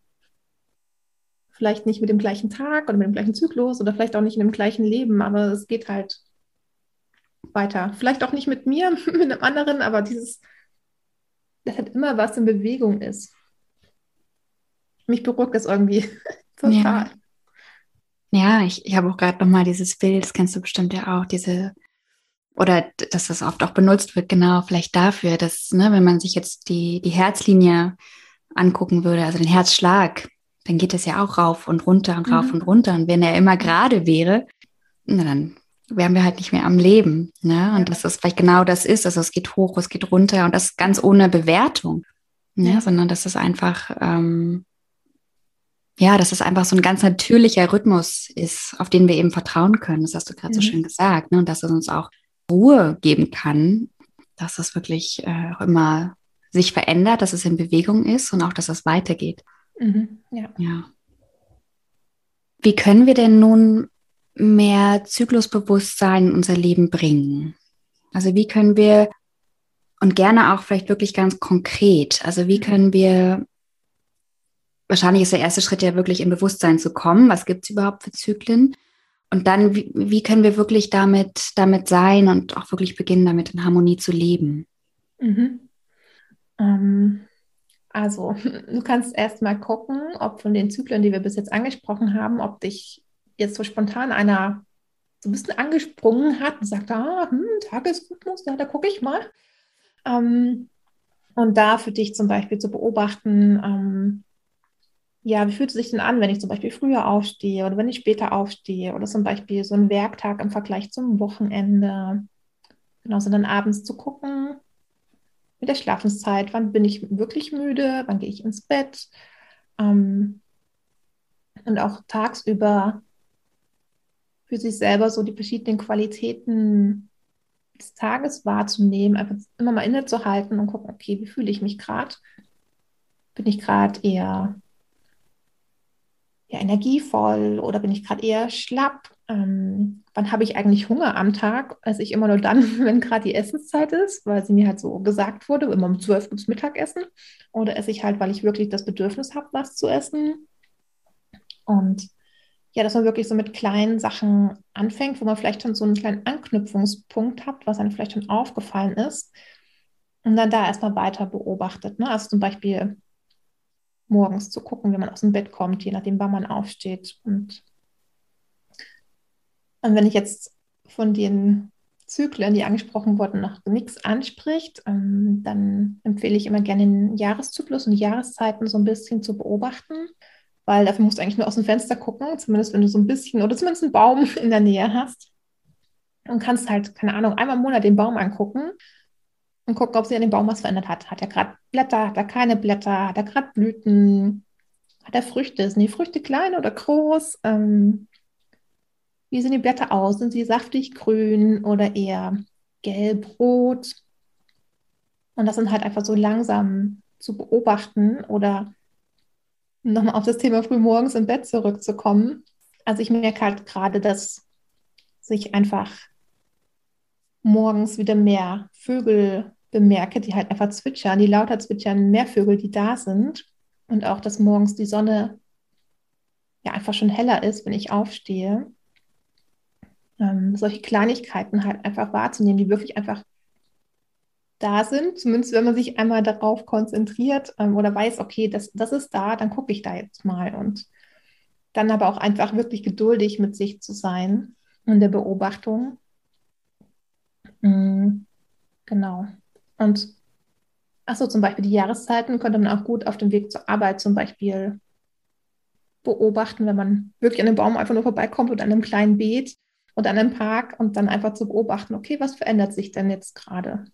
vielleicht nicht mit dem gleichen Tag oder mit dem gleichen Zyklus oder vielleicht auch nicht in dem gleichen Leben, aber es geht halt weiter. Vielleicht auch nicht mit mir, mit einem anderen, aber dieses, das hat immer was in Bewegung ist. Mich beruhigt das irgendwie total. Ja, ja ich, ich habe auch gerade nochmal dieses Bild, das kennst du bestimmt ja auch, diese, oder dass das oft auch benutzt wird, genau, vielleicht dafür, dass, ne, wenn man sich jetzt die, die Herzlinie angucken würde, also den Herzschlag, dann geht das ja auch rauf und runter und rauf mhm. und runter. Und wenn er immer gerade wäre, na, dann wären wir halt nicht mehr am Leben. Ne? Und ja. dass das vielleicht genau das ist. Also es geht hoch, es geht runter und das ganz ohne Bewertung. Ne? Ja. Sondern dass es einfach, ähm, ja, dass es einfach so ein ganz natürlicher Rhythmus ist, auf den wir eben vertrauen können. Das hast du gerade mhm. so schön gesagt. Ne? Und dass es uns auch Ruhe geben kann, dass es wirklich äh, auch immer sich verändert, dass es in Bewegung ist und auch, dass es weitergeht. Mhm. Ja. ja. Wie können wir denn nun mehr Zyklusbewusstsein in unser Leben bringen? Also wie können wir, und gerne auch vielleicht wirklich ganz konkret, also wie können wir, wahrscheinlich ist der erste Schritt ja wirklich im Bewusstsein zu kommen, was gibt es überhaupt für Zyklen? Und dann, wie, wie, können wir wirklich damit, damit sein und auch wirklich beginnen, damit in Harmonie zu leben? Mhm. Ähm, also, du kannst erst mal gucken, ob von den Zyklen, die wir bis jetzt angesprochen haben, ob dich jetzt so spontan einer so ein bisschen angesprungen hat und sagt, ah, hm, Tagesrhythmus, ja, da gucke ich mal. Ähm, und da für dich zum Beispiel zu beobachten, ähm, ja, wie fühlt es sich denn an, wenn ich zum Beispiel früher aufstehe oder wenn ich später aufstehe oder zum Beispiel so ein Werktag im Vergleich zum Wochenende. Genau, so dann abends zu gucken, mit der Schlafenszeit, wann bin ich wirklich müde, wann gehe ich ins Bett. Ähm, und auch tagsüber für sich selber so die verschiedenen Qualitäten des Tages wahrzunehmen, einfach immer mal innezuhalten und gucken, okay, wie fühle ich mich gerade? Bin ich gerade eher ja, energievoll oder bin ich gerade eher schlapp? Ähm, wann habe ich eigentlich Hunger am Tag? Esse ich immer nur dann, wenn gerade die Essenszeit ist, weil sie mir halt so gesagt wurde, immer um 12 gibt es Mittagessen. Oder esse ich halt, weil ich wirklich das Bedürfnis habe, was zu essen. Und ja, dass man wirklich so mit kleinen Sachen anfängt, wo man vielleicht schon so einen kleinen Anknüpfungspunkt hat, was einem vielleicht schon aufgefallen ist. Und dann da erstmal weiter beobachtet. Ne? Also zum Beispiel morgens zu gucken, wie man aus dem Bett kommt, je nachdem, wann man aufsteht. Und, und wenn ich jetzt von den Zyklen, die angesprochen wurden, noch nichts anspricht, ähm, dann empfehle ich immer gerne den Jahreszyklus und die Jahreszeiten so ein bisschen zu beobachten weil dafür musst du eigentlich nur aus dem Fenster gucken, zumindest wenn du so ein bisschen oder zumindest einen Baum in der Nähe hast. Und kannst halt, keine Ahnung, einmal im Monat den Baum angucken und gucken, ob sich an dem Baum was verändert hat. Hat er gerade Blätter, hat er keine Blätter, hat er gerade Blüten, hat er Früchte? Sind die Früchte klein oder groß? Ähm, wie sehen die Blätter aus? Sind sie saftig grün oder eher gelb, rot? Und das sind halt einfach so langsam zu beobachten oder nochmal auf das Thema frühmorgens im Bett zurückzukommen. Also ich merke halt gerade, dass sich einfach morgens wieder mehr Vögel bemerke, die halt einfach zwitschern, die lauter zwitschern, mehr Vögel, die da sind. Und auch, dass morgens die Sonne ja einfach schon heller ist, wenn ich aufstehe. Ähm, solche Kleinigkeiten halt einfach wahrzunehmen, die wirklich einfach da sind, zumindest wenn man sich einmal darauf konzentriert ähm, oder weiß, okay, das, das ist da, dann gucke ich da jetzt mal und dann aber auch einfach wirklich geduldig mit sich zu sein und der Beobachtung. Mhm, genau. Und achso, zum Beispiel die Jahreszeiten könnte man auch gut auf dem Weg zur Arbeit zum Beispiel beobachten, wenn man wirklich an einem Baum einfach nur vorbeikommt oder an einem kleinen Beet oder an einem Park und dann einfach zu beobachten, okay, was verändert sich denn jetzt gerade?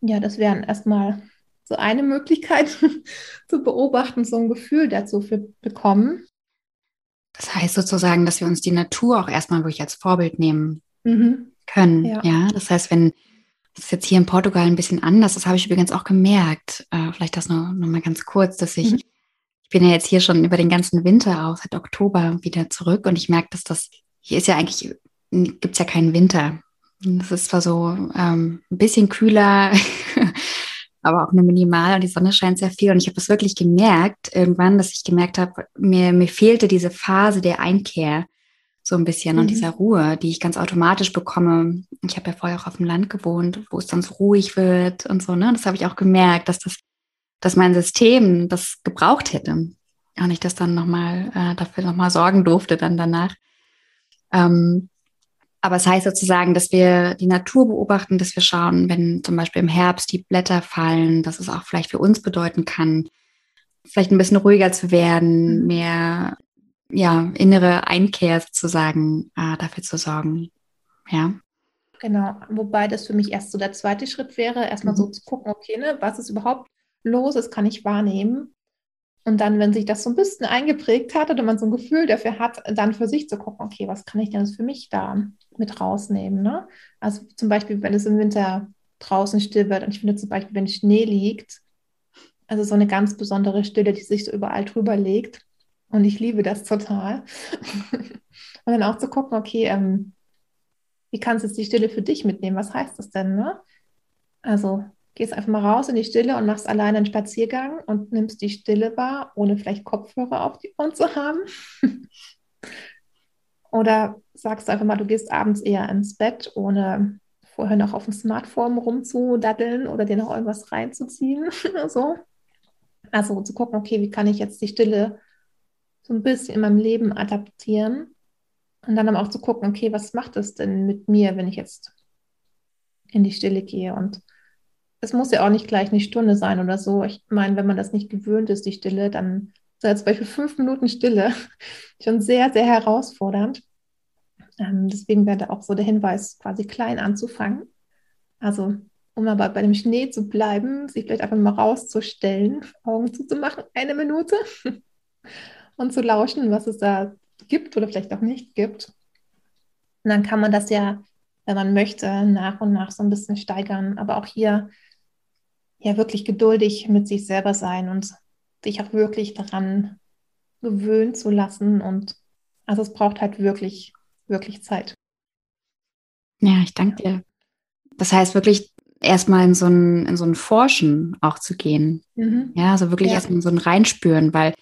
Ja, das wären erstmal so eine Möglichkeit zu beobachten, so ein Gefühl dazu für bekommen. Das heißt sozusagen, dass wir uns die Natur auch erstmal wirklich als Vorbild nehmen mhm. können. Ja. ja. das heißt, wenn das ist jetzt hier in Portugal ein bisschen anders, das habe ich übrigens auch gemerkt. Äh, vielleicht das noch, noch mal ganz kurz, dass ich, mhm. ich bin ja jetzt hier schon über den ganzen Winter auch seit Oktober wieder zurück und ich merke, dass das, hier ist ja eigentlich, gibt es ja keinen Winter. Es ist zwar so ähm, ein bisschen kühler, aber auch nur minimal und die Sonne scheint sehr viel. Und ich habe das wirklich gemerkt irgendwann, dass ich gemerkt habe, mir, mir fehlte diese Phase der Einkehr so ein bisschen mhm. und dieser Ruhe, die ich ganz automatisch bekomme. Ich habe ja vorher auch auf dem Land gewohnt, wo es dann so ruhig wird und so. Ne? Das habe ich auch gemerkt, dass das, dass mein System das gebraucht hätte. Und ich das dann nochmal äh, dafür nochmal sorgen durfte dann danach. Ähm, aber es heißt sozusagen, dass wir die Natur beobachten, dass wir schauen, wenn zum Beispiel im Herbst die Blätter fallen, dass es auch vielleicht für uns bedeuten kann, vielleicht ein bisschen ruhiger zu werden, mhm. mehr ja, innere Einkehr sozusagen äh, dafür zu sorgen. Ja. Genau, wobei das für mich erst so der zweite Schritt wäre, erstmal mhm. so zu gucken, okay, ne, was ist überhaupt los, das kann ich wahrnehmen. Und dann, wenn sich das so ein bisschen eingeprägt hat oder man so ein Gefühl dafür hat, dann für sich zu gucken, okay, was kann ich denn für mich da mit rausnehmen? Ne? Also zum Beispiel, wenn es im Winter draußen still wird und ich finde zum Beispiel, wenn Schnee liegt, also so eine ganz besondere Stille, die sich so überall drüber legt. Und ich liebe das total. und dann auch zu gucken, okay, ähm, wie kannst du jetzt die Stille für dich mitnehmen? Was heißt das denn? Ne? Also gehst einfach mal raus in die Stille und machst alleine einen Spaziergang und nimmst die Stille wahr, ohne vielleicht Kopfhörer auf die Ohren zu haben. Oder sagst du einfach mal, du gehst abends eher ins Bett, ohne vorher noch auf dem Smartphone rumzudaddeln oder dir noch irgendwas reinzuziehen. so. Also zu gucken, okay, wie kann ich jetzt die Stille so ein bisschen in meinem Leben adaptieren? Und dann auch zu gucken, okay, was macht es denn mit mir, wenn ich jetzt in die Stille gehe und es muss ja auch nicht gleich eine Stunde sein oder so. Ich meine, wenn man das nicht gewöhnt ist, die Stille, dann ja zum Beispiel fünf Minuten Stille schon sehr, sehr herausfordernd. Ähm, deswegen wäre da auch so der Hinweis, quasi klein anzufangen. Also, um aber bei dem Schnee zu bleiben, sich vielleicht einfach mal rauszustellen, Augen zuzumachen, eine Minute und zu lauschen, was es da gibt oder vielleicht auch nicht gibt. Und dann kann man das ja, wenn man möchte, nach und nach so ein bisschen steigern. Aber auch hier ja wirklich geduldig mit sich selber sein und sich auch wirklich daran gewöhnen zu lassen. Und also es braucht halt wirklich, wirklich Zeit. Ja, ich danke dir. Das heißt wirklich erstmal in so ein, in so ein Forschen auch zu gehen. Mhm. Ja, also wirklich ja. erstmal in so ein Reinspüren, weil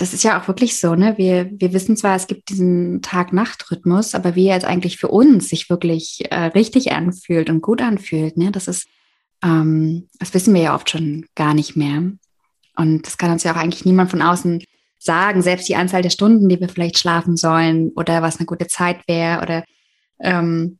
das ist ja auch wirklich so, ne? Wir, wir wissen zwar, es gibt diesen Tag-Nacht-Rhythmus, aber wie er jetzt eigentlich für uns sich wirklich äh, richtig anfühlt und gut anfühlt, ne? Das ist ähm, das wissen wir ja oft schon gar nicht mehr. Und das kann uns ja auch eigentlich niemand von außen sagen, selbst die Anzahl der Stunden, die wir vielleicht schlafen sollen oder was eine gute Zeit wäre oder ähm,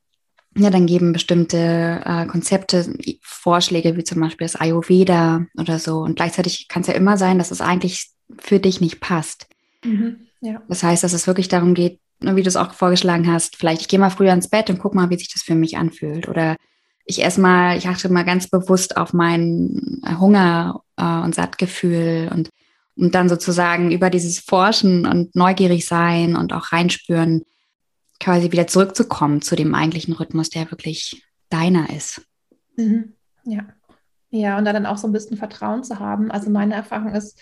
ja, dann geben bestimmte äh, Konzepte Vorschläge, wie zum Beispiel das Ayurveda oder so. Und gleichzeitig kann es ja immer sein, dass es eigentlich für dich nicht passt. Mhm, ja. Das heißt, dass es wirklich darum geht, wie du es auch vorgeschlagen hast, vielleicht ich gehe mal früher ins Bett und guck mal, wie sich das für mich anfühlt. Oder ich esse mal, ich achte mal ganz bewusst auf meinen Hunger äh, und Sattgefühl und, und dann sozusagen über dieses Forschen und neugierig sein und auch reinspüren, quasi wieder zurückzukommen zu dem eigentlichen Rhythmus, der wirklich deiner ist. Mhm. Ja. Ja, und da dann auch so ein bisschen Vertrauen zu haben. Also meine Erfahrung ist,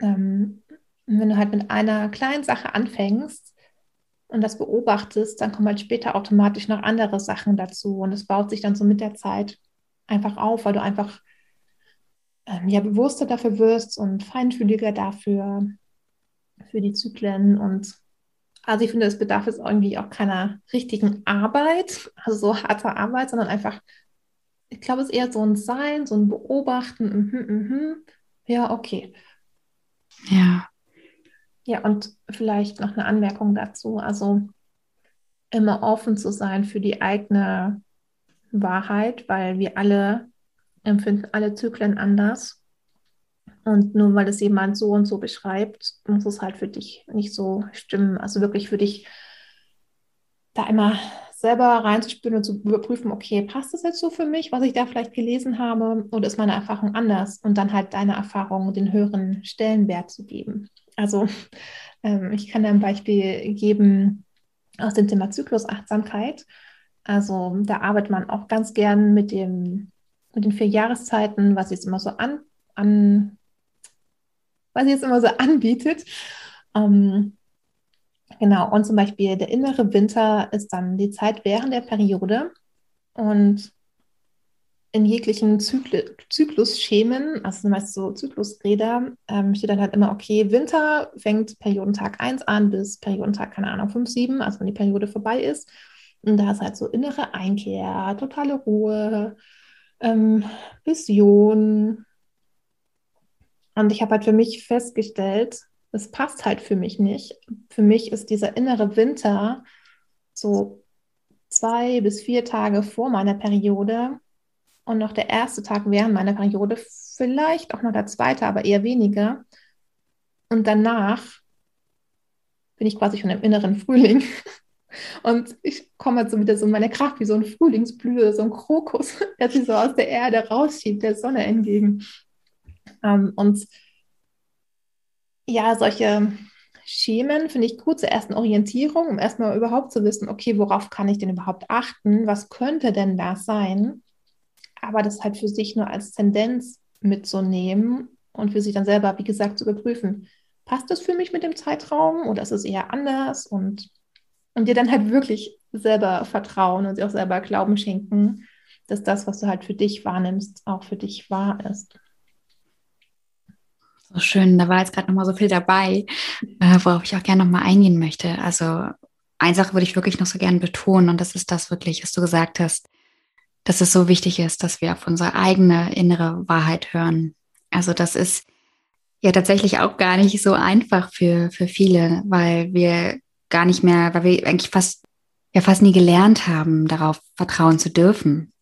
ähm, wenn du halt mit einer kleinen Sache anfängst, und das beobachtest, dann kommen halt später automatisch noch andere Sachen dazu. Und es baut sich dann so mit der Zeit einfach auf, weil du einfach ähm, ja bewusster dafür wirst und feinfühliger dafür, für die Zyklen. Und also ich finde, es bedarf jetzt irgendwie auch keiner richtigen Arbeit, also so harter Arbeit, sondern einfach, ich glaube, es ist eher so ein Sein, so ein Beobachten. Mhm, mhm. Ja, okay. Ja. Ja, und vielleicht noch eine Anmerkung dazu. Also immer offen zu sein für die eigene Wahrheit, weil wir alle empfinden alle Zyklen anders. Und nur weil es jemand so und so beschreibt, muss es halt für dich nicht so stimmen. Also wirklich für dich da immer selber reinzuspüren und zu überprüfen, okay, passt das jetzt so für mich, was ich da vielleicht gelesen habe, oder ist meine Erfahrung anders? Und dann halt deine Erfahrung den höheren Stellenwert zu geben. Also ähm, ich kann da ein Beispiel geben aus dem Thema Zyklusachtsamkeit. Also da arbeitet man auch ganz gern mit, dem, mit den vier Jahreszeiten, was jetzt immer so an, an was jetzt immer so anbietet. Ähm, genau, und zum Beispiel der innere Winter ist dann die Zeit während der Periode. Und in jeglichen Zykl Zyklusschemen, also meist so Zyklusräder, ähm, steht dann halt immer, okay, Winter fängt Periodentag 1 an bis Periodentag, keine Ahnung, 5, 7, also wenn die Periode vorbei ist. Und da ist halt so innere Einkehr, totale Ruhe, ähm, Vision. Und ich habe halt für mich festgestellt, es passt halt für mich nicht. Für mich ist dieser innere Winter so zwei bis vier Tage vor meiner Periode und noch der erste Tag während meiner Periode, vielleicht auch noch der zweite, aber eher weniger. Und danach bin ich quasi schon im inneren Frühling. Und ich komme halt so wieder so in meine Kraft, wie so ein Frühlingsblühe, so ein Krokus, der sich so aus der Erde rausschiebt, der Sonne entgegen. Ähm, und ja, solche Schemen finde ich gut zur ersten Orientierung, um erstmal überhaupt zu wissen, okay, worauf kann ich denn überhaupt achten? Was könnte denn das sein? aber das halt für sich nur als Tendenz mitzunehmen und für sich dann selber, wie gesagt, zu überprüfen, passt das für mich mit dem Zeitraum oder ist es eher anders und, und dir dann halt wirklich selber vertrauen und dir auch selber Glauben schenken, dass das, was du halt für dich wahrnimmst, auch für dich wahr ist. So schön, da war jetzt gerade nochmal so viel dabei, äh, worauf ich auch gerne nochmal eingehen möchte. Also eine Sache würde ich wirklich noch so gerne betonen und das ist das wirklich, was du gesagt hast dass es so wichtig ist, dass wir auf unsere eigene innere Wahrheit hören. Also das ist ja tatsächlich auch gar nicht so einfach für, für viele, weil wir gar nicht mehr, weil wir eigentlich fast, ja fast nie gelernt haben, darauf vertrauen zu dürfen.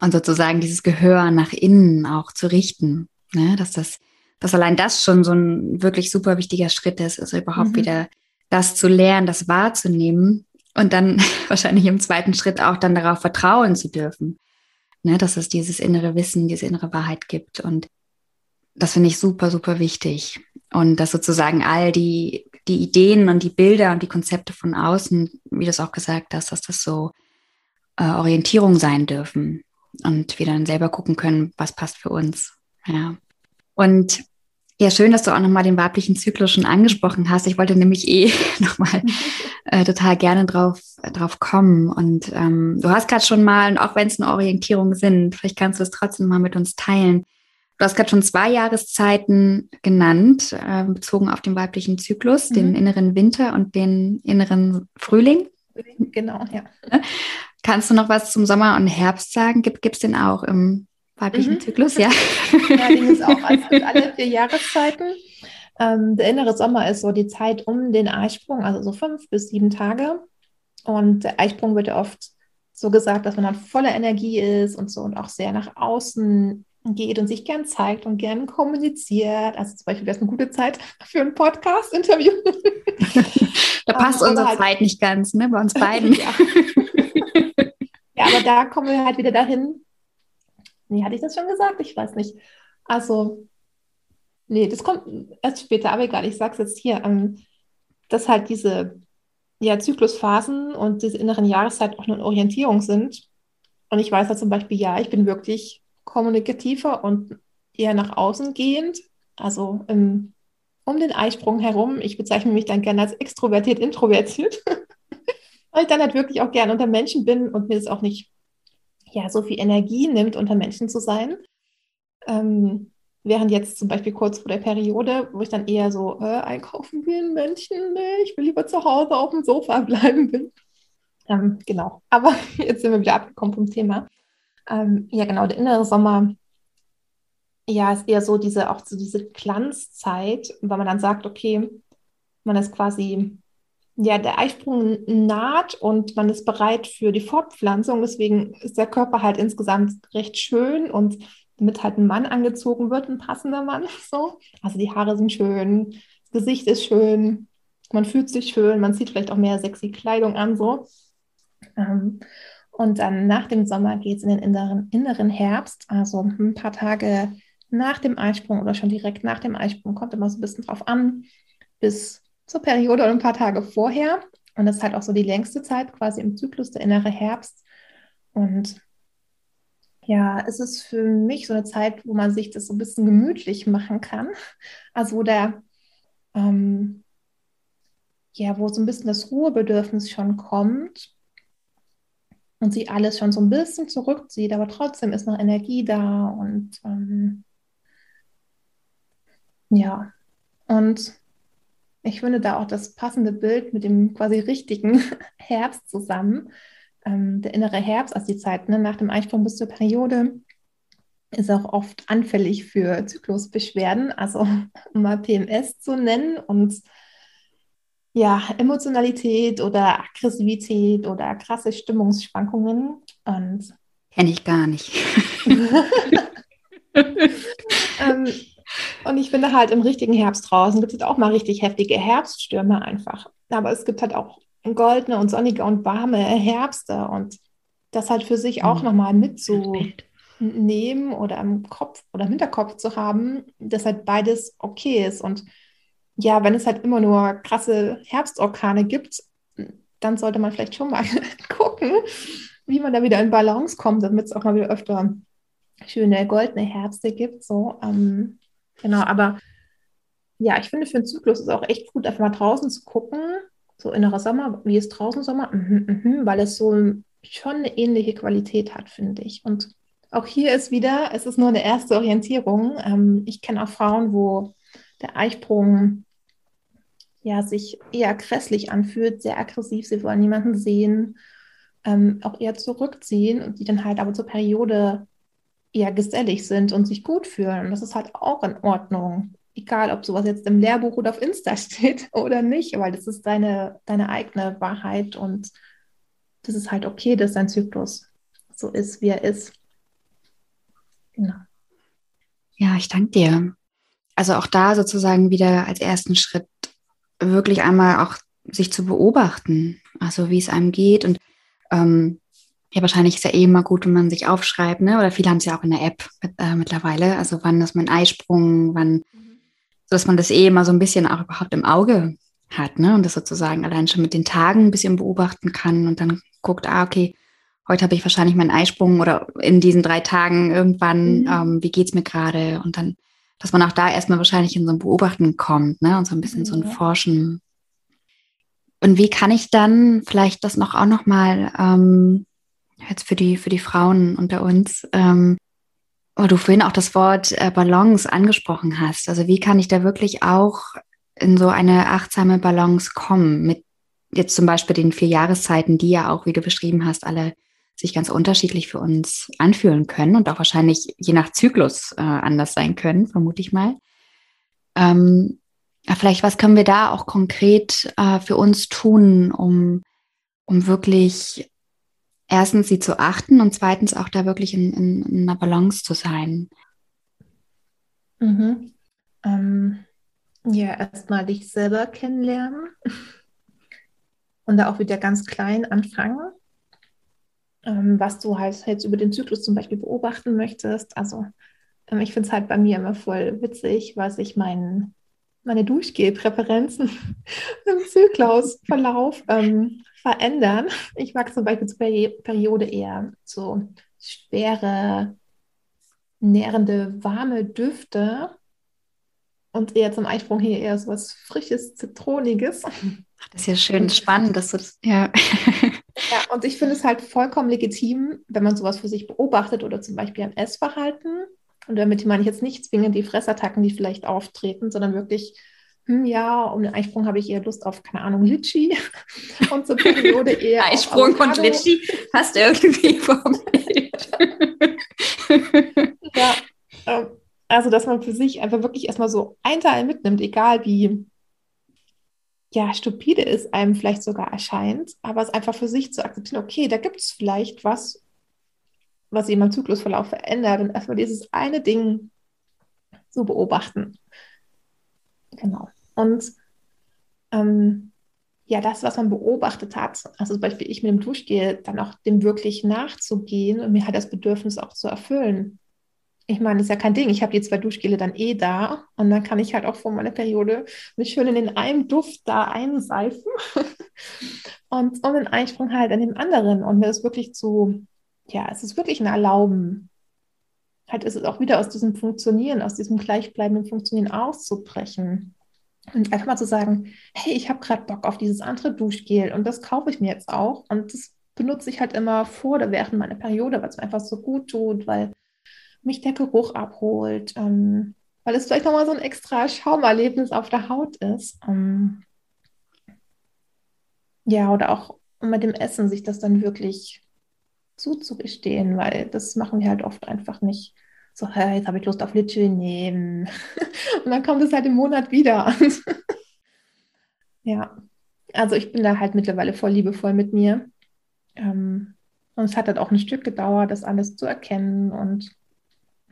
Und sozusagen dieses Gehör nach innen auch zu richten. Ne? Dass das, dass allein das schon so ein wirklich super wichtiger Schritt ist, also überhaupt mhm. wieder das zu lernen, das wahrzunehmen und dann wahrscheinlich im zweiten Schritt auch dann darauf vertrauen zu dürfen, ne, dass es dieses innere Wissen, diese innere Wahrheit gibt. Und das finde ich super, super wichtig. Und dass sozusagen all die, die Ideen und die Bilder und die Konzepte von außen, wie du es auch gesagt hast, dass das so äh, Orientierung sein dürfen und wir dann selber gucken können, was passt für uns. Ja. Und ja, schön, dass du auch nochmal den weiblichen Zyklus schon angesprochen hast. Ich wollte nämlich eh nochmal äh, total gerne drauf, drauf kommen. Und ähm, du hast gerade schon mal, und auch wenn es eine Orientierung sind, vielleicht kannst du es trotzdem mal mit uns teilen. Du hast gerade schon zwei Jahreszeiten genannt, äh, bezogen auf den weiblichen Zyklus, mhm. den inneren Winter und den inneren Frühling. Genau, ja. Kannst du noch was zum Sommer und Herbst sagen? Gibt es den auch im weiblichen mhm. Zyklus, ja. ja, den ist auch als, alle vier Jahreszeiten. Ähm, der innere Sommer ist so die Zeit um den Eisprung, also so fünf bis sieben Tage. Und der Eisprung wird ja oft so gesagt, dass man dann voller Energie ist und so und auch sehr nach außen geht und sich gern zeigt und gern kommuniziert. Also zum Beispiel wäre es eine gute Zeit für ein Podcast-Interview. da passt um, unsere halt, Zeit nicht ganz, ne, bei uns beiden. ja. ja, aber da kommen wir halt wieder dahin, Nee, hatte ich das schon gesagt? Ich weiß nicht. Also, nee, das kommt erst später, aber egal, ich sage es jetzt hier, ähm, dass halt diese ja, Zyklusphasen und diese inneren Jahreszeiten auch nur eine Orientierung sind. Und ich weiß halt zum Beispiel, ja, ich bin wirklich kommunikativer und eher nach außen gehend, also im, um den Eisprung herum. Ich bezeichne mich dann gerne als extrovertiert, introvertiert, weil ich dann halt wirklich auch gerne unter Menschen bin und mir das auch nicht ja so viel Energie nimmt, unter Menschen zu sein. Ähm, während jetzt zum Beispiel kurz vor der Periode, wo ich dann eher so äh, einkaufen gehen, Menschen, nee, ich will lieber zu Hause auf dem Sofa bleiben bin. Ähm, genau, aber jetzt sind wir wieder abgekommen vom Thema. Ähm, ja, genau, der innere Sommer, ja, ist eher so diese, auch so diese Glanzzeit, weil man dann sagt, okay, man ist quasi ja, der Eisprung naht und man ist bereit für die Fortpflanzung. Deswegen ist der Körper halt insgesamt recht schön und damit halt ein Mann angezogen wird, ein passender Mann. So. Also die Haare sind schön, das Gesicht ist schön, man fühlt sich schön, man zieht vielleicht auch mehr sexy Kleidung an. So. Ähm, und dann nach dem Sommer geht es in den inneren, inneren Herbst, also ein paar Tage nach dem Eisprung oder schon direkt nach dem Eisprung, kommt immer so ein bisschen drauf an, bis zur Periode oder ein paar Tage vorher. Und das ist halt auch so die längste Zeit quasi im Zyklus, der innere Herbst. Und ja, es ist für mich so eine Zeit, wo man sich das so ein bisschen gemütlich machen kann. Also wo der, ähm, ja, wo so ein bisschen das Ruhebedürfnis schon kommt. und sie alles schon so ein bisschen zurückzieht, aber trotzdem ist noch Energie da und ähm, ja, und ich finde da auch das passende Bild mit dem quasi richtigen Herbst zusammen. Ähm, der innere Herbst, also die Zeit ne, nach dem Einsprung bis zur Periode, ist auch oft anfällig für Zyklusbeschwerden, also um mal PMS zu nennen und ja, Emotionalität oder Aggressivität oder krasse Stimmungsschwankungen. Und kenne ich gar nicht. ähm, und ich finde halt im richtigen Herbst draußen gibt es auch mal richtig heftige Herbststürme einfach. Aber es gibt halt auch goldene und sonnige und warme Herbste und das halt für sich auch mhm. nochmal mitzunehmen oder im Kopf oder im Hinterkopf zu haben, dass halt beides okay ist. Und ja, wenn es halt immer nur krasse Herbstorkane gibt, dann sollte man vielleicht schon mal gucken, wie man da wieder in Balance kommt, damit es auch mal wieder öfter schöne goldene Herbste gibt. So, ähm, genau, aber ja, ich finde für einen Zyklus ist auch echt gut, einfach mal draußen zu gucken, so innerer Sommer, wie ist draußen Sommer, mhm, mhm, weil es so schon eine ähnliche Qualität hat, finde ich. Und auch hier ist wieder, es ist nur eine erste Orientierung. Ähm, ich kenne auch Frauen, wo der Eisprung ja, sich eher grässlich anfühlt, sehr aggressiv, sie wollen niemanden sehen, ähm, auch eher zurückziehen und die dann halt aber zur Periode eher gesellig sind und sich gut fühlen. Und das ist halt auch in Ordnung. Egal, ob sowas jetzt im Lehrbuch oder auf Insta steht oder nicht, weil das ist deine, deine eigene Wahrheit und das ist halt okay, dass dein Zyklus so ist, wie er ist. Genau. Ja, ich danke dir. Also auch da sozusagen wieder als ersten Schritt wirklich einmal auch sich zu beobachten, also wie es einem geht. Und ähm, ja, wahrscheinlich ist ja eh immer gut, wenn man sich aufschreibt, ne? Oder viele haben es ja auch in der App äh, mittlerweile. Also wann ist mein Eisprung, wann, mhm. so dass man das eh immer so ein bisschen auch überhaupt im Auge hat, ne? Und das sozusagen allein schon mit den Tagen ein bisschen beobachten kann und dann guckt, ah, okay, heute habe ich wahrscheinlich meinen Eisprung oder in diesen drei Tagen irgendwann, mhm. ähm, wie geht's mir gerade? Und dann dass man auch da erstmal wahrscheinlich in so ein Beobachten kommt, ne? Und so ein bisschen ja. so ein Forschen. Und wie kann ich dann vielleicht das noch auch noch mal ähm, jetzt für die für die Frauen unter uns, ähm, wo du vorhin auch das Wort äh, Balance angesprochen hast. Also wie kann ich da wirklich auch in so eine achtsame Balance kommen mit jetzt zum Beispiel den vier Jahreszeiten, die ja auch, wie du beschrieben hast, alle sich ganz unterschiedlich für uns anfühlen können und auch wahrscheinlich je nach Zyklus äh, anders sein können, vermute ich mal. Ähm, vielleicht, was können wir da auch konkret äh, für uns tun, um, um wirklich erstens sie zu achten und zweitens auch da wirklich in, in, in einer Balance zu sein? Mhm. Ähm, ja, erstmal dich selber kennenlernen und da auch wieder ganz klein anfangen ähm, was du halt jetzt über den Zyklus zum Beispiel beobachten möchtest. Also ähm, ich finde es halt bei mir immer voll witzig, weil sich mein, meine Duschgel-Präferenzen im Zyklusverlauf ähm, verändern. Ich mag zum Beispiel zur Peri Periode eher so schwere, nährende, warme Düfte und eher zum Eisprung hier eher so was Frisches, Zitroniges. Ach, das ist ja schön spannend, dass du das, ja. Ja, und ich finde es halt vollkommen legitim, wenn man sowas für sich beobachtet oder zum Beispiel am Essverhalten. Und damit meine ich jetzt nicht zwingend die Fressattacken, die vielleicht auftreten, sondern wirklich, hm, ja, um den Eisprung habe ich eher Lust auf, keine Ahnung, Litschi. Und zur Periode eher. Eisprung und Litschi passt irgendwie vom Bild. ja, ähm, also dass man für sich einfach wirklich erstmal so ein Teil mitnimmt, egal wie ja, stupide ist, einem vielleicht sogar erscheint, aber es einfach für sich zu akzeptieren, okay, da gibt es vielleicht was, was sich meinem Zyklusverlauf verändert und erstmal dieses eine Ding zu beobachten. Genau. Und ähm, ja, das, was man beobachtet hat, also zum Beispiel ich mit dem Duschgel, dann auch dem wirklich nachzugehen und mir halt das Bedürfnis auch zu erfüllen ich meine, das ist ja kein Ding. Ich habe die zwei Duschgele dann eh da und dann kann ich halt auch vor meiner Periode mich schön in den einen Duft da einseifen und, und den Einsprung halt in dem anderen und mir das wirklich zu, ja, es ist wirklich ein Erlauben. Halt ist es auch wieder aus diesem Funktionieren, aus diesem gleichbleibenden Funktionieren auszubrechen. Und einfach mal zu sagen, hey, ich habe gerade Bock auf dieses andere Duschgel und das kaufe ich mir jetzt auch und das benutze ich halt immer vor oder während meiner Periode, weil es mir einfach so gut tut, weil mich der Geruch abholt, ähm, weil es vielleicht nochmal so ein extra Schaumerlebnis auf der Haut ist. Ähm, ja, oder auch mit dem Essen sich das dann wirklich zuzugestehen, weil das machen wir halt oft einfach nicht. So, hey, jetzt habe ich Lust auf Litsche nehmen. Und dann kommt es halt im Monat wieder. ja, also ich bin da halt mittlerweile voll liebevoll mit mir. Ähm, und es hat halt auch ein Stück gedauert, das alles zu erkennen und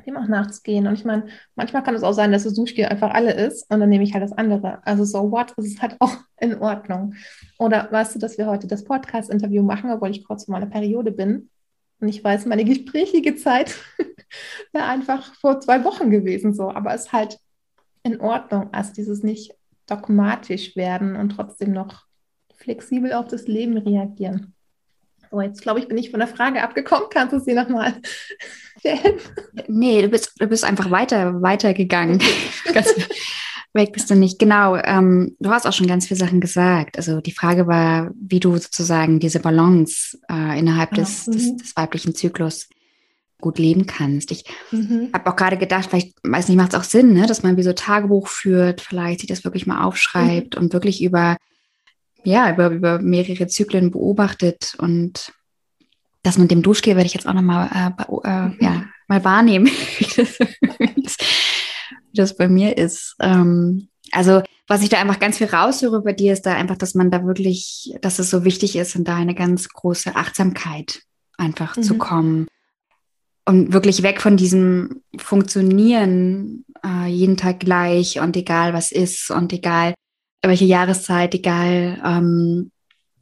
dem auch nachzugehen. Und ich meine, manchmal kann es auch sein, dass das Duschgel einfach alle ist und dann nehme ich halt das andere. Also so what, das ist halt auch in Ordnung. Oder weißt du, dass wir heute das Podcast-Interview machen, obwohl ich kurz vor meiner Periode bin. Und ich weiß, meine gesprächige Zeit wäre einfach vor zwei Wochen gewesen so. Aber es ist halt in Ordnung. Also dieses nicht dogmatisch werden und trotzdem noch flexibel auf das Leben reagieren. So, jetzt glaube ich, bin ich von der Frage abgekommen. Kannst du sie nochmal stellen? Nee, du bist, du bist einfach weiter, weitergegangen. ganz weg bist du nicht. Genau. Ähm, du hast auch schon ganz viele Sachen gesagt. Also die Frage war, wie du sozusagen diese Balance äh, innerhalb des, mhm. des, des, weiblichen Zyklus gut leben kannst. Ich mhm. habe auch gerade gedacht, vielleicht, weiß nicht, macht es auch Sinn, ne, dass man wie so Tagebuch führt, vielleicht sich das wirklich mal aufschreibt mhm. und wirklich über ja, über, über mehrere Zyklen beobachtet und das mit dem Duschgel werde ich jetzt auch nochmal äh, äh, ja, mal wahrnehmen, wie das, wie das bei mir ist. Ähm, also was ich da einfach ganz viel raushöre bei dir ist da einfach, dass man da wirklich, dass es so wichtig ist und da eine ganz große Achtsamkeit einfach mhm. zu kommen und wirklich weg von diesem Funktionieren äh, jeden Tag gleich und egal was ist und egal welche Jahreszeit, egal ähm,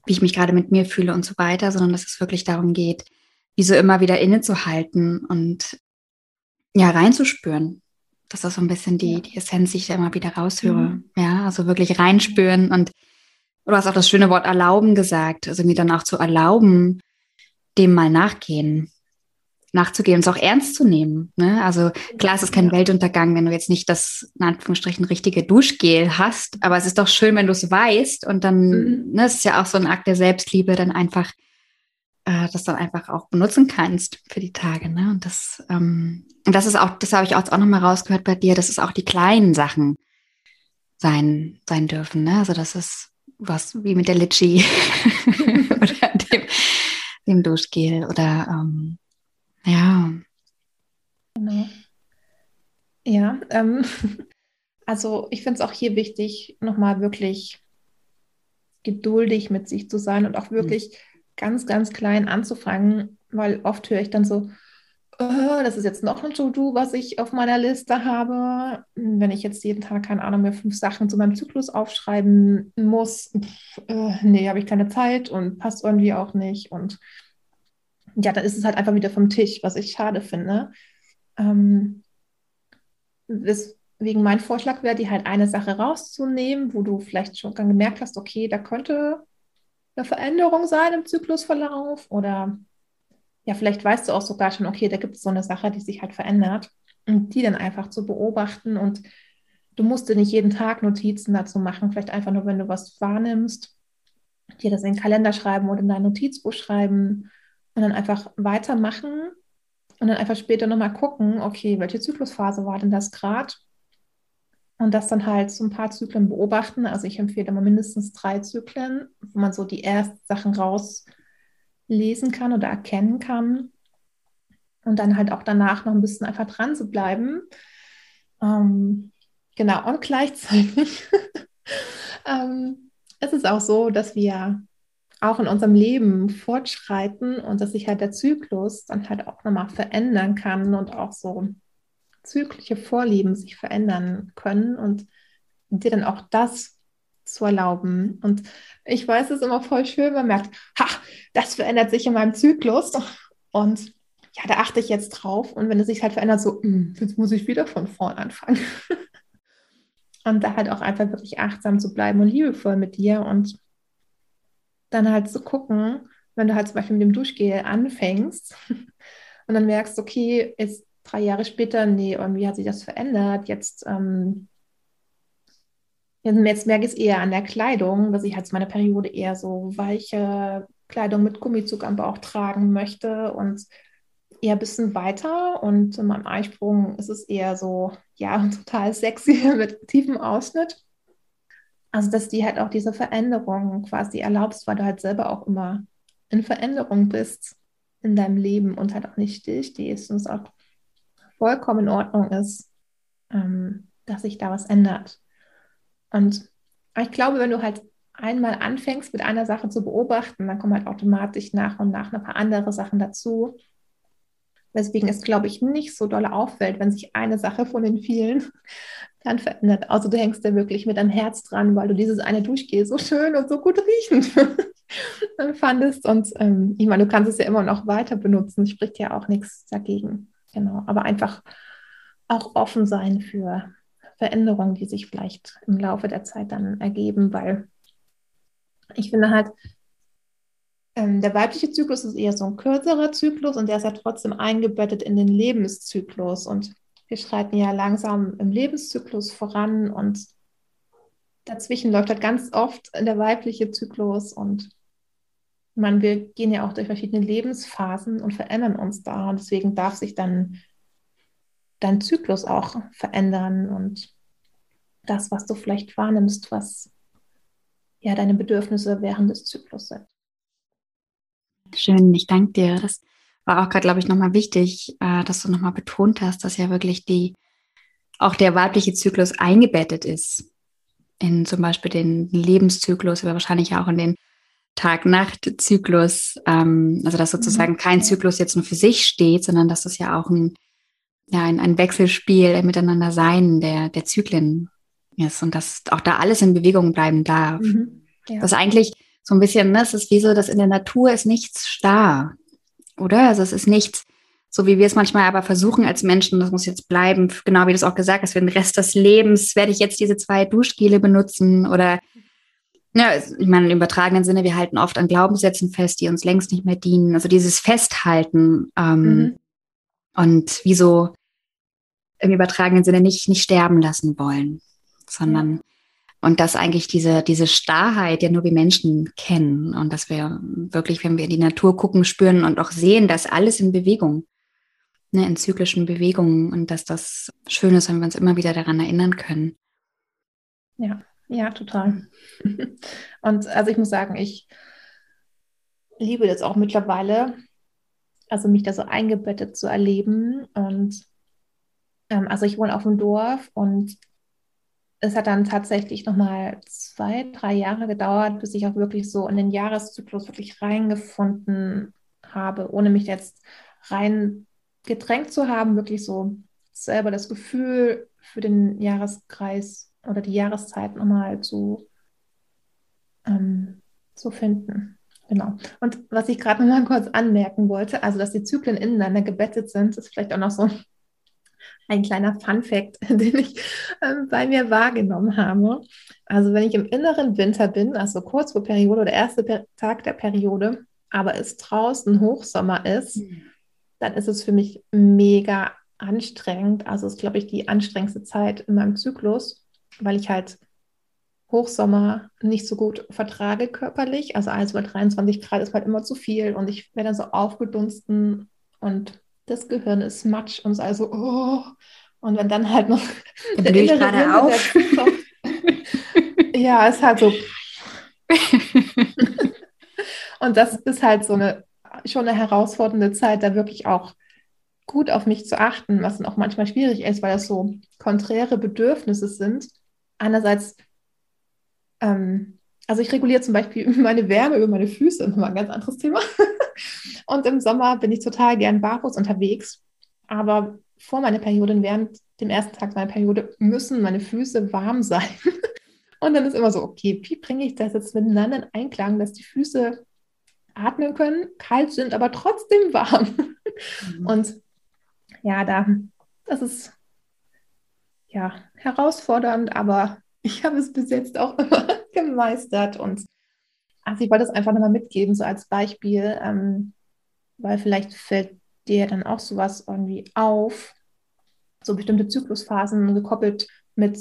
wie ich mich gerade mit mir fühle und so weiter, sondern dass es wirklich darum geht, diese immer wieder innezuhalten und ja, reinzuspüren. Das ist so ein bisschen die, die Essenz, die ich da immer wieder raushöre. Mhm. Ja, also wirklich reinspüren und du hast auch das schöne Wort erlauben gesagt, also mir dann auch zu erlauben, dem mal nachgehen nachzugehen und es auch ernst zu nehmen. Ne? Also klar, es ist kein ja. Weltuntergang, wenn du jetzt nicht das, in Anführungsstrichen, richtige Duschgel hast, aber es ist doch schön, wenn du es weißt und dann, mhm. ne, es ist ja auch so ein Akt der Selbstliebe, dann einfach, äh, das dann einfach auch benutzen kannst für die Tage. Ne? Und das, ähm, und das ist auch, das habe ich auch, auch nochmal rausgehört bei dir, dass es auch die kleinen Sachen sein, sein dürfen. Ne? Also das ist was wie mit der Litschi oder dem, dem Duschgel oder ähm, ja. Genau. Ja, ähm, also ich finde es auch hier wichtig, nochmal wirklich geduldig mit sich zu sein und auch wirklich mhm. Ganz, ganz klein anzufangen, weil oft höre ich dann so, oh, das ist jetzt noch ein To-Do, was ich auf meiner Liste habe. Wenn ich jetzt jeden Tag, keine Ahnung, mehr fünf Sachen zu meinem Zyklus aufschreiben muss, pff, äh, nee, habe ich keine Zeit und passt irgendwie auch nicht und ja, dann ist es halt einfach wieder vom Tisch, was ich schade finde. Ähm, deswegen mein Vorschlag wäre, die halt eine Sache rauszunehmen, wo du vielleicht schon gemerkt hast, okay, da könnte eine Veränderung sein im Zyklusverlauf oder ja, vielleicht weißt du auch sogar schon, okay, da gibt es so eine Sache, die sich halt verändert und die dann einfach zu beobachten und du musst dir nicht jeden Tag Notizen dazu machen, vielleicht einfach nur, wenn du was wahrnimmst, dir das in den Kalender schreiben oder in dein Notizbuch schreiben und dann einfach weitermachen und dann einfach später nochmal gucken, okay, welche Zyklusphase war denn das gerade? Und das dann halt so ein paar Zyklen beobachten. Also ich empfehle immer mindestens drei Zyklen, wo man so die ersten Sachen rauslesen kann oder erkennen kann. Und dann halt auch danach noch ein bisschen einfach dran zu bleiben. Ähm, genau, und gleichzeitig ähm, es ist auch so, dass wir auch in unserem Leben fortschreiten und dass sich halt der Zyklus dann halt auch nochmal verändern kann und auch so zyklische Vorlieben sich verändern können und dir dann auch das zu erlauben. Und ich weiß es immer voll schön, man merkt, ha, das verändert sich in meinem Zyklus und ja, da achte ich jetzt drauf. Und wenn es sich halt verändert, so, hm, jetzt muss ich wieder von vorn anfangen. und da halt auch einfach wirklich achtsam zu bleiben und liebevoll mit dir und dann halt zu gucken, wenn du halt zum Beispiel mit dem Duschgel anfängst und dann merkst, okay, jetzt drei Jahre später, nee, irgendwie hat sich das verändert. Jetzt, ähm, jetzt merke ich es eher an der Kleidung, dass ich halt zu meiner Periode eher so weiche Kleidung mit Gummizug am Bauch tragen möchte und eher ein bisschen weiter. Und in meinem Eisprung ist es eher so, ja, total sexy mit tiefem Ausschnitt. Also, dass die halt auch diese Veränderungen quasi erlaubst, weil du halt selber auch immer in Veränderung bist in deinem Leben und halt auch nicht stillstehst und es auch vollkommen in Ordnung ist, ähm, dass sich da was ändert. Und ich glaube, wenn du halt einmal anfängst, mit einer Sache zu beobachten, dann kommen halt automatisch nach und nach ein paar andere Sachen dazu. Deswegen ist, glaube ich, nicht so doll auffällt, wenn sich eine Sache von den vielen dann verändert. Also du hängst da wirklich mit deinem Herz dran, weil du dieses eine Duschgel so schön und so gut riechend fandest. Und ähm, ich meine, du kannst es ja immer noch weiter benutzen, spricht ja auch nichts dagegen. Genau, aber einfach auch offen sein für Veränderungen, die sich vielleicht im Laufe der Zeit dann ergeben, weil ich finde halt, ähm, der weibliche Zyklus ist eher so ein kürzerer Zyklus und der ist ja trotzdem eingebettet in den Lebenszyklus. Und wir schreiten ja langsam im Lebenszyklus voran und dazwischen läuft halt ganz oft der weibliche Zyklus und man, wir gehen ja auch durch verschiedene Lebensphasen und verändern uns da und deswegen darf sich dann dein Zyklus auch verändern und das, was du vielleicht wahrnimmst, was ja deine Bedürfnisse während des Zyklus sind. Schön, ich danke dir. Das war auch gerade, glaube ich, nochmal wichtig, äh, dass du nochmal betont hast, dass ja wirklich die, auch der weibliche Zyklus eingebettet ist in zum Beispiel den Lebenszyklus, aber wahrscheinlich auch in den Tag-Nacht-Zyklus. Ähm, also dass sozusagen mhm. kein Zyklus jetzt nur für sich steht, sondern dass das ja auch ein, ja, ein, ein Wechselspiel, ein Miteinander-Sein der, der Zyklen ist und dass auch da alles in Bewegung bleiben darf. Mhm. Ja. Das eigentlich so ein bisschen, ne, es ist wie so, dass in der Natur ist nichts starr oder? Also es ist nichts, so wie wir es manchmal aber versuchen als Menschen, das muss jetzt bleiben, genau wie du es auch gesagt hast, für den Rest des Lebens werde ich jetzt diese zwei Duschgele benutzen oder ja, ich meine, im übertragenen Sinne, wir halten oft an Glaubenssätzen fest, die uns längst nicht mehr dienen. Also dieses Festhalten ähm, mhm. und wie so im übertragenen Sinne nicht, nicht sterben lassen wollen, sondern. Und dass eigentlich diese, diese Starrheit ja nur wir Menschen kennen und dass wir wirklich, wenn wir in die Natur gucken, spüren und auch sehen, dass alles in Bewegung, ne, in zyklischen Bewegungen und dass das schön ist, wenn wir uns immer wieder daran erinnern können. Ja, ja, total. Und also ich muss sagen, ich liebe das auch mittlerweile, also mich da so eingebettet zu erleben. Und ähm, also ich wohne auf dem Dorf und es hat dann tatsächlich nochmal zwei, drei Jahre gedauert, bis ich auch wirklich so in den Jahreszyklus wirklich reingefunden habe, ohne mich jetzt rein gedrängt zu haben, wirklich so selber das Gefühl für den Jahreskreis oder die Jahreszeit nochmal zu, ähm, zu finden. Genau. Und was ich gerade noch mal kurz anmerken wollte, also dass die Zyklen ineinander gebettet sind, ist vielleicht auch noch so ein kleiner Fun-Fact, den ich äh, bei mir wahrgenommen habe. Also wenn ich im inneren Winter bin, also kurz vor Periode oder erste per Tag der Periode, aber es draußen Hochsommer ist, mhm. dann ist es für mich mega anstrengend. Also ist, glaube ich, die anstrengendste Zeit in meinem Zyklus, weil ich halt Hochsommer nicht so gut vertrage körperlich. Also alles über 23 Grad ist halt immer zu viel und ich werde dann so aufgedunsten und das Gehirn ist matsch und ist also, oh. Und wenn dann halt noch der innere gerade auf. ja, ist halt so. und das ist halt so eine schon eine herausfordernde Zeit, da wirklich auch gut auf mich zu achten, was dann auch manchmal schwierig ist, weil das so konträre Bedürfnisse sind. Einerseits, ähm, also ich reguliere zum Beispiel meine Wärme über meine Füße, nochmal ein ganz anderes Thema. Und im Sommer bin ich total gern barfuß unterwegs. Aber vor meiner Periode und während dem ersten Tag meiner Periode müssen meine Füße warm sein. Und dann ist immer so, okay, wie bringe ich das jetzt miteinander in Einklang, dass die Füße atmen können, kalt sind, aber trotzdem warm. Mhm. Und ja, da, das ist ja herausfordernd, aber ich habe es bis jetzt auch immer gemeistert. Und also ich wollte es einfach nochmal mitgeben, so als Beispiel, ähm, weil vielleicht fällt dir dann auch sowas irgendwie auf, so bestimmte Zyklusphasen gekoppelt mit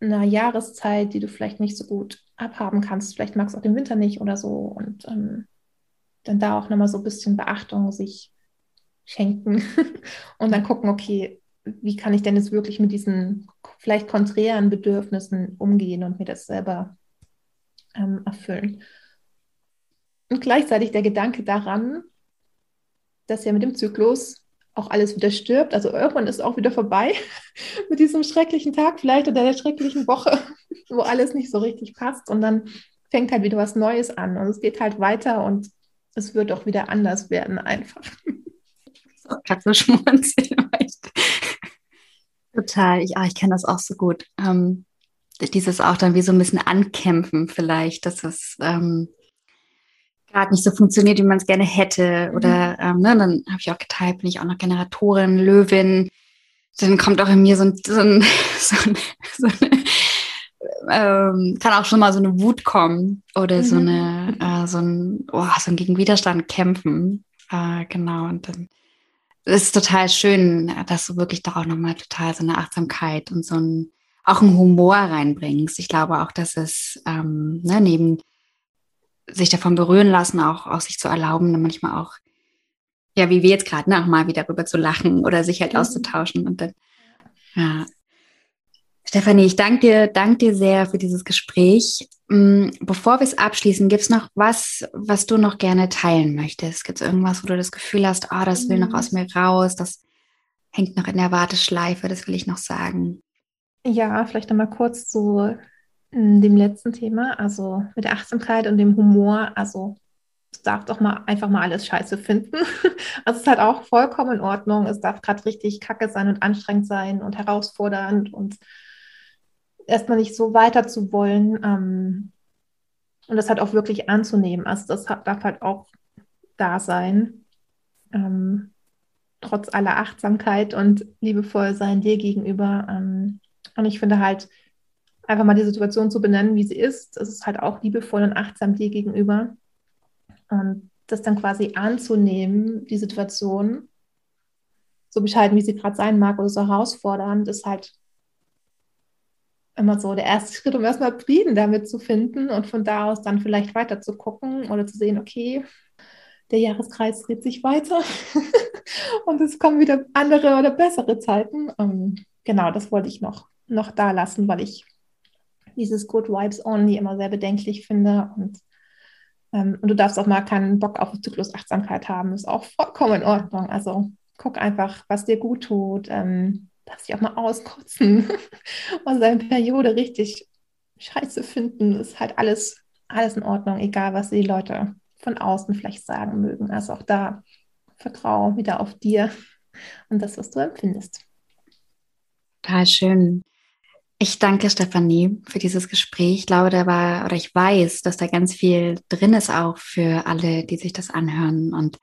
einer Jahreszeit, die du vielleicht nicht so gut abhaben kannst. Vielleicht magst du auch den Winter nicht oder so. Und ähm, dann da auch nochmal so ein bisschen Beachtung sich schenken und dann gucken, okay, wie kann ich denn jetzt wirklich mit diesen vielleicht konträren Bedürfnissen umgehen und mir das selber ähm, erfüllen. Und gleichzeitig der Gedanke daran, dass ja mit dem Zyklus auch alles wieder stirbt. Also irgendwann ist auch wieder vorbei mit diesem schrecklichen Tag vielleicht oder der schrecklichen Woche, wo alles nicht so richtig passt. Und dann fängt halt wieder was Neues an und es geht halt weiter und es wird auch wieder anders werden einfach. So, so schmunzeln. Total, ich, ah, ich kenne das auch so gut. Ähm, dieses auch dann wie so ein bisschen ankämpfen vielleicht, dass es ähm, gerade nicht so funktioniert, wie man es gerne hätte. Mhm. Oder ähm, ne, dann habe ich auch geteilt, bin ich auch noch Generatorin, Löwin. Dann kommt auch in mir so ein, so ein, so ein, so eine ähm, kann auch schon mal so eine Wut kommen oder mhm. so eine äh, so ein oh, so ein gegen Widerstand kämpfen. Äh, genau und dann es ist total schön, dass du wirklich da auch nochmal total so eine Achtsamkeit und so ein, auch einen Humor reinbringst. Ich glaube auch, dass es ähm, ne, neben sich davon berühren lassen, auch, auch sich zu erlauben, dann manchmal auch, ja, wie wir jetzt gerade, ne, auch mal wieder darüber zu lachen oder sich halt mhm. auszutauschen. Und dann, ja, Stefanie, ich danke dir, danke dir sehr für dieses Gespräch. Mm, bevor wir es abschließen, gibt es noch was, was du noch gerne teilen möchtest? Gibt es irgendwas, wo du das Gefühl hast, oh, das will noch aus mir raus, das hängt noch in der Warteschleife, das will ich noch sagen? Ja, vielleicht nochmal kurz zu mm, dem letzten Thema, also mit der Achtsamkeit und dem Humor. Also es darf doch mal einfach mal alles scheiße finden. Also es ist halt auch vollkommen in Ordnung. Es darf gerade richtig kacke sein und anstrengend sein und herausfordernd und erstmal nicht so weiter zu wollen ähm, und das halt auch wirklich anzunehmen. Also das darf halt auch da sein, ähm, trotz aller Achtsamkeit und liebevoll sein dir gegenüber. Ähm, und ich finde halt, einfach mal die Situation zu benennen, wie sie ist, es ist halt auch liebevoll und achtsam dir gegenüber. Und das dann quasi anzunehmen, die Situation, so bescheiden, wie sie gerade sein mag oder so herausfordernd, ist halt immer so der erste Schritt, um erstmal Frieden damit zu finden und von da aus dann vielleicht weiter zu gucken oder zu sehen, okay, der Jahreskreis dreht sich weiter und es kommen wieder andere oder bessere Zeiten. Ähm, genau, das wollte ich noch, noch da lassen, weil ich dieses Good Vibes Only immer sehr bedenklich finde und ähm, und du darfst auch mal keinen Bock auf Zyklusachtsamkeit haben, ist auch vollkommen in Ordnung. Also guck einfach, was dir gut tut. Ähm, darf sich auch mal auskotzen und seine Periode richtig scheiße finden, ist halt alles, alles in Ordnung, egal was die Leute von außen vielleicht sagen mögen. Also auch da vertraue wieder auf dir und das, was du empfindest. Total schön. Ich danke Stefanie für dieses Gespräch. Ich glaube, da war, oder ich weiß, dass da ganz viel drin ist auch für alle, die sich das anhören. Und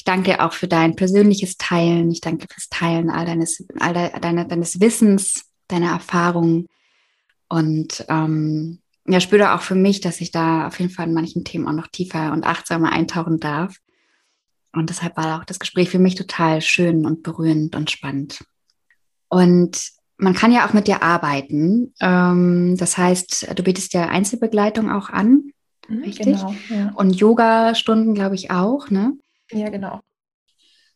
ich danke auch für dein persönliches Teilen. Ich danke fürs Teilen all deines, all deine, deines Wissens, deiner Erfahrungen. Und ähm, ja, spüre auch für mich, dass ich da auf jeden Fall in manchen Themen auch noch tiefer und achtsamer eintauchen darf. Und deshalb war auch das Gespräch für mich total schön und berührend und spannend. Und man kann ja auch mit dir arbeiten. Ähm, das heißt, du bietest ja Einzelbegleitung auch an, mhm, richtig? Genau, ja. Und Yoga-Stunden, glaube ich, auch, ne? Ja, genau.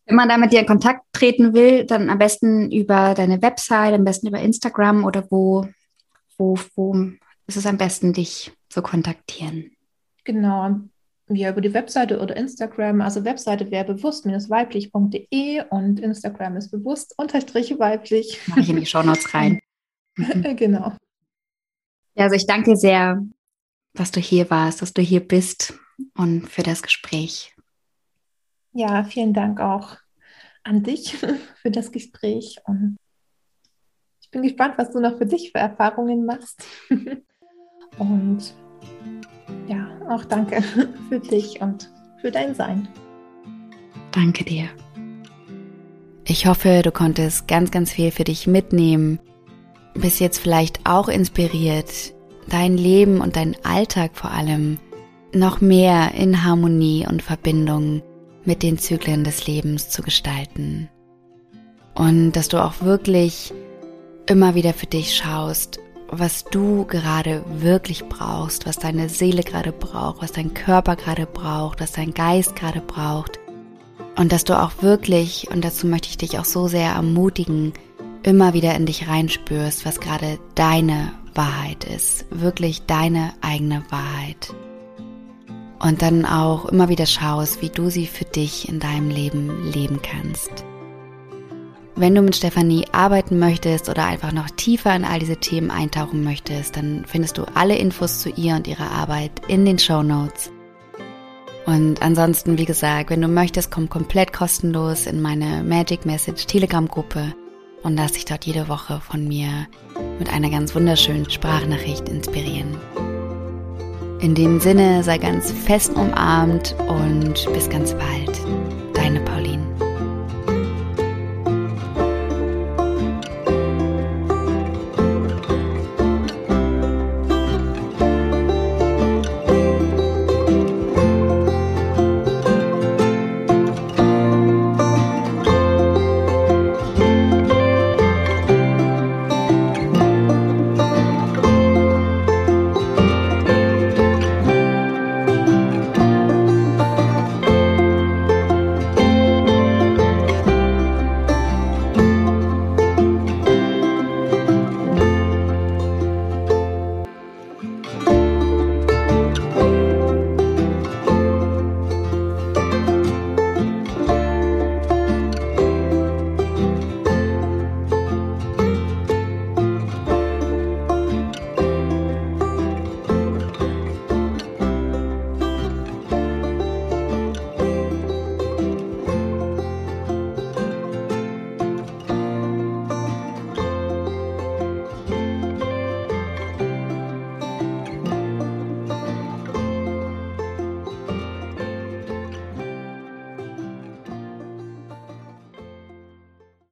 Wenn man da mit dir in Kontakt treten will, dann am besten über deine Website, am besten über Instagram oder wo, wo, wo ist es am besten, dich zu kontaktieren? Genau, ja, über die Webseite oder Instagram. Also Webseite wäre bewusst-weiblich.de und Instagram ist bewusst-weiblich. Mache ich in die Shownotes rein. genau. Ja, also ich danke sehr, dass du hier warst, dass du hier bist und für das Gespräch. Ja, vielen Dank auch an dich für das Gespräch und ich bin gespannt, was du noch für dich für Erfahrungen machst. und ja, auch danke für dich und für dein Sein. Danke dir. Ich hoffe, du konntest ganz, ganz viel für dich mitnehmen. Bist jetzt vielleicht auch inspiriert, dein Leben und deinen Alltag vor allem noch mehr in Harmonie und Verbindung mit den Zyklen des Lebens zu gestalten. Und dass du auch wirklich immer wieder für dich schaust, was du gerade wirklich brauchst, was deine Seele gerade braucht, was dein Körper gerade braucht, was dein Geist gerade braucht. Und dass du auch wirklich, und dazu möchte ich dich auch so sehr ermutigen, immer wieder in dich reinspürst, was gerade deine Wahrheit ist, wirklich deine eigene Wahrheit. Und dann auch immer wieder schaust, wie du sie für dich in deinem Leben leben kannst. Wenn du mit Stefanie arbeiten möchtest oder einfach noch tiefer in all diese Themen eintauchen möchtest, dann findest du alle Infos zu ihr und ihrer Arbeit in den Show Notes. Und ansonsten, wie gesagt, wenn du möchtest, komm komplett kostenlos in meine Magic Message Telegram Gruppe und lass dich dort jede Woche von mir mit einer ganz wunderschönen Sprachnachricht inspirieren. In dem Sinne sei ganz fest umarmt und bis ganz bald. Deine Paula.